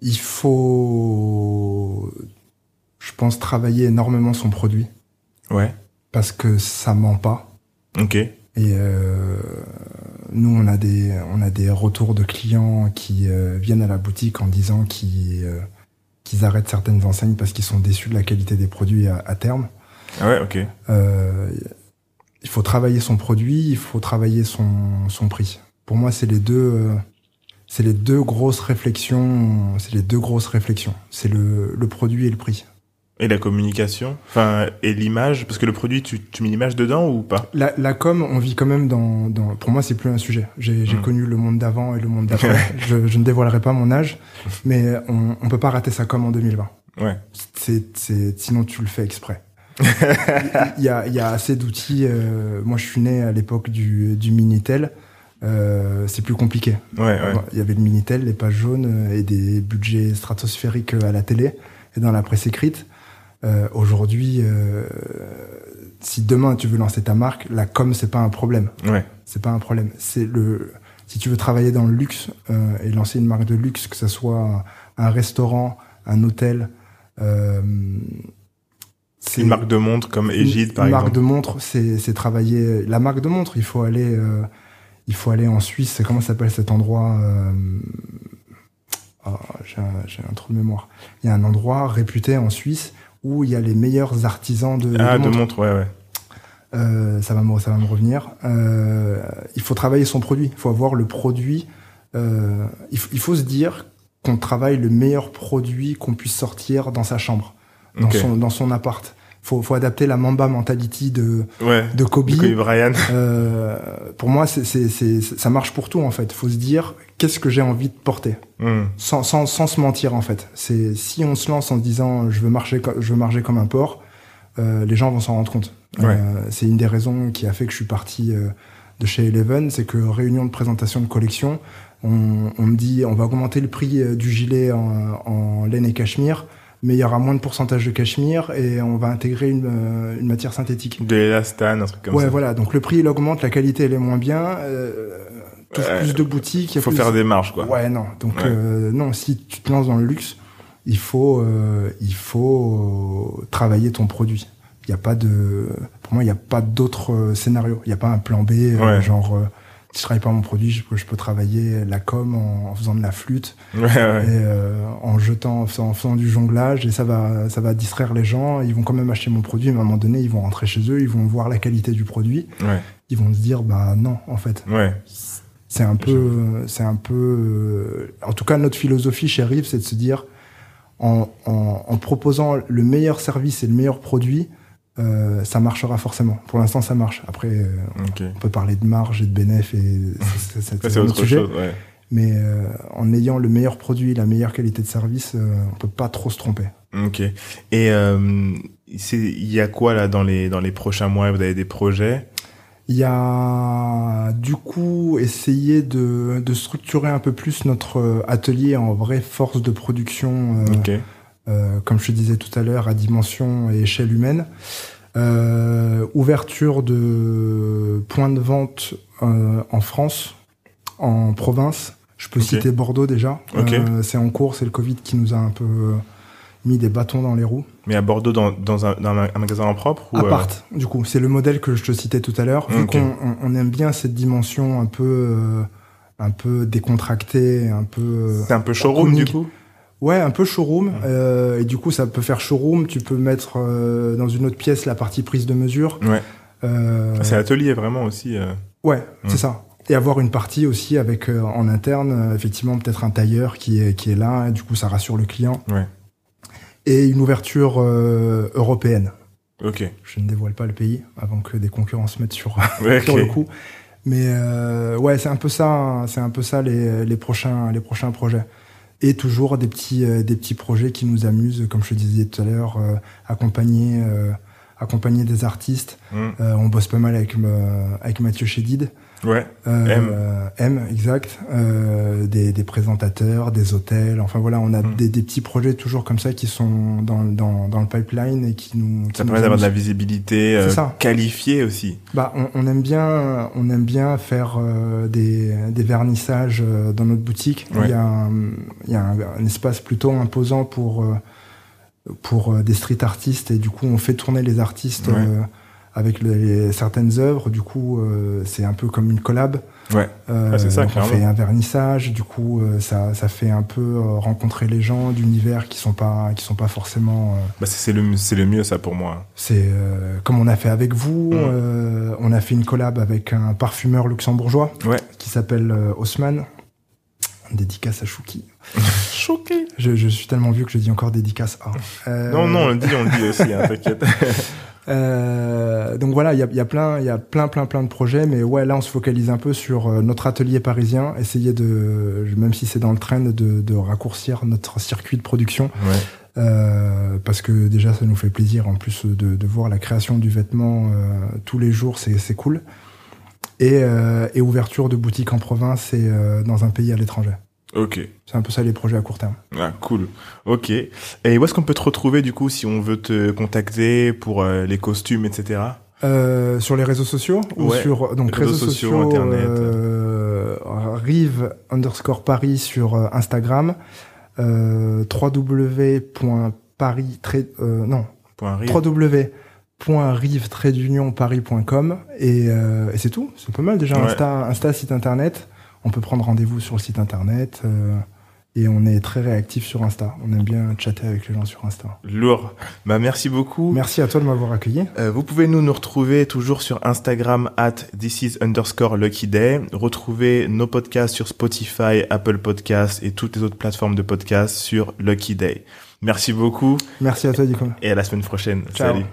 Il faut, je pense, travailler énormément son produit Ouais. parce que ça ment pas. Ok. Et euh, nous, on a des, on a des retours de clients qui euh, viennent à la boutique en disant qu'ils euh, qu'ils arrêtent certaines enseignes parce qu'ils sont déçus de la qualité des produits à, à terme. Ah ouais, ok. Euh, il faut travailler son produit, il faut travailler son, son prix. Pour moi, c'est les deux, c'est les deux grosses réflexions. C'est les deux grosses réflexions. C'est le, le produit et le prix. Et la communication, enfin et l'image, parce que le produit, tu, tu mets l'image dedans ou pas? La, la com, on vit quand même dans, dans pour moi, c'est plus un sujet. J'ai j'ai Mm. connu le monde d'avant et le monde d'après. je, je ne dévoilerai pas mon âge, mais on, on peut pas rater sa com en 2020. Ouais. C'est, sinon tu le fais exprès. Il y a, il y a assez d'outils. euh, moi, je suis né à l'époque du, du Minitel. Euh, c'est plus compliqué. Ouais, ouais. Il y avait le Minitel, les pages jaunes euh, et des budgets stratosphériques euh, à la télé et dans la presse écrite. Euh, Aujourd'hui, euh, si demain tu veux lancer ta marque, la com c'est pas un problème. Ouais. C'est pas un problème. C'est le si tu veux travailler dans le luxe euh, et lancer une marque de luxe, que ce soit un restaurant, un hôtel, euh, c'est Une marque de montre comme Égide, par une exemple. marque de montre, c'est travailler la marque de montre. Il faut aller, euh, il faut aller en Suisse. Comment s'appelle cet endroit euh, ah, j'ai un, j'ai un trou de mémoire. Il y a un endroit réputé en Suisse où il y a les meilleurs artisans de, Ah, de montre, ouais, ouais. Euh, ça va me, ça va me revenir. Euh, il faut travailler son produit. Il faut avoir le produit. Euh, il, faut- il faut se dire qu'on travaille le meilleur produit qu'on puisse sortir dans sa chambre, dans son dans son appart. Faut, faut adapter la Mamba mentality de Ouais. de Kobe. Du coup, Brian. Euh, pour moi, c'est, c'est, c'est, ça marche pour tout en fait. Faut se dire qu'est-ce que j'ai envie de porter, Hmm. sans, sans, sans se mentir en fait. C'est si on se lance en se disant je veux marcher, je veux marcher comme un porc, euh, les gens vont s'en rendre compte. Ouais. Euh, c'est une des raisons qui a fait que je suis parti euh, de chez Eleven, c'est que réunion de présentation de collection, on, on me dit on va augmenter le prix euh, du gilet en, en laine et cachemire, mais il y aura moins de pourcentage de cachemire et on va intégrer une, euh, une matière synthétique. De l'élastane, un truc comme ouais, ça. voilà. Donc le prix il augmente, la qualité elle est moins bien. Euh, touche Ouais. plus de boutiques. il faut plus- faire des marges, quoi. Ouais, non. Donc Ouais. euh, non, si tu te lances dans le luxe, il faut euh, il faut travailler ton produit. Il y a pas de pour moi il y a pas d'autre euh, scénario. Il y a pas un plan B euh, Ouais. genre euh, si je travaille pas mon produit, je peux, je peux travailler la com en, en faisant de la flûte Ouais, ouais. et euh, en jetant en faisant, en faisant du jonglage et ça va ça va distraire les gens, ils vont quand même acheter mon produit, mais à un moment donné, ils vont rentrer chez eux, ils vont voir la qualité du produit, Ouais. ils vont se dire bah non en fait. Ouais. C'est un peu, c'est un peu, euh, en tout cas notre philosophie chez Rive, c'est de se dire, en, en, en proposant le meilleur service et le meilleur produit, euh, ça marchera forcément. Pour l'instant, ça marche. Après, euh, on peut parler de marge et de bénéf et c'est- autre sujet. chose, ouais. Mais euh, en ayant le meilleur produit, la meilleure qualité de service, euh, on peut pas trop se tromper. Ok. Et euh, c'est il y a quoi là dans les dans les prochains mois? Vous avez des projets? Il y a du coup essayé de, de structurer un peu plus notre atelier en vraie force de production. Ok. euh, comme je te disais tout à l'heure, à dimension et échelle humaine. Euh, ouverture de points de vente euh, en France, en province. Je peux citer Bordeaux déjà. Ok. Euh, c'est en cours, c'est le Covid qui nous a un peu euh, mis des bâtons dans les roues. Mais à Bordeaux, dans, dans, un, dans un magasin en propre ou, euh, Apart, du coup, c'est le modèle que je te citais tout à l'heure. Vu qu'on on- aime bien cette dimension un peu, euh, un peu décontractée, un peu. euh, C'est un peu showroom du coup? Ouais, un peu showroom. Euh, et du coup, ça peut faire showroom. Tu peux mettre euh, dans une autre pièce la partie prise de mesure. Ouais. Euh, C'est atelier vraiment aussi. ouais, c'est ça. Et avoir une partie aussi avec en interne, effectivement, peut-être un tailleur qui est qui est là. Et du coup, ça rassure le client. Ouais. Et une ouverture européenne. Ok. Je ne dévoile pas le pays avant que des concurrents se mettent sur Ouais, sur le coup. Mais ouais, c'est un peu ça, hein, c'est un peu ça les, les prochains les prochains projets. Et toujours des petits euh, des petits projets qui nous amusent, comme je te disais tout à l'heure, euh, accompagner euh, accompagner des artistes. Mm. Euh, on bosse pas mal avec euh, avec Mathieu Chédid. Ouais. Euh, M. M, exact. Euh, des, des présentateurs, des hôtels. Enfin voilà, on a Mm. des, des petits projets toujours comme ça qui sont dans, dans, dans le pipeline et qui nous. qui Ça nous permet d'avoir de la visibilité euh, qualifiée aussi. Bah, on, on aime bien, on aime bien faire euh, des, des vernissages euh, dans notre boutique. Ouais. Il y a, un, il y a un, un espace plutôt imposant pour euh, pour des street artistes et du coup on fait tourner les artistes Ouais. Avec les, certaines œuvres. Du coup, euh, c'est un peu comme une collab. Ouais. Euh, Ah, c'est ça, donc on fait un vernissage. Du coup, euh, ça ça fait un peu euh, rencontrer les gens d'univers qui sont pas qui sont pas forcément. euh, Bah, c'est c'est le, c'est le mieux ça pour moi. c'est euh, comme on a fait avec vous. Mm. euh, on a fait une collab avec un parfumeur luxembourgeois Ouais. qui s'appelle euh, Haussmann. Dédicace à Chouki. Choqué. Je, je suis tellement vieux que je dis encore dédicace à. Euh, Non, non, on le dit, on le dit aussi, hein, t'inquiète. Euh, donc voilà, il y a, il y a plein, il y a plein, plein, plein de projets, mais ouais, là on se focalise un peu sur euh, notre atelier parisien, essayer de, même si c'est dans le trend, de, de raccourcir notre circuit de production. Ouais. Euh, parce que déjà ça nous fait plaisir en plus de, de voir la création du vêtement euh, tous les jours c'est c'est cool et, euh, et ouverture de boutiques en province et euh, dans un pays à l'étranger Ok. c'est un peu ça les projets à court terme Ah, cool. Ok. Et où est-ce qu'on peut te retrouver du coup si on veut te contacter pour euh, les costumes, etc. euh, sur les réseaux sociaux ou sur donc réseaux réseaux, sociaux, sociaux, Internet. euh, Rive underscore Paris sur Instagram euh, www.paris euh, non Point rire. www.rive-paris.com et, et c'est tout. C'est pas mal déjà. Ouais. Insta, Insta, site internet. On peut prendre rendez-vous sur le site internet. euh, et on est très réactif sur Insta. On aime bien chatter avec les gens sur Insta. Lourd. Bah merci beaucoup. Merci à toi de m'avoir accueilli. Euh, vous pouvez nous nous retrouver toujours sur Instagram at this is underscore lucky day. Retrouver nos podcasts sur Spotify, Apple Podcasts et toutes les autres plateformes de podcasts sur Lucky Day. Merci beaucoup. Merci à toi, Dico. Et à la semaine prochaine. Ciao. Salut.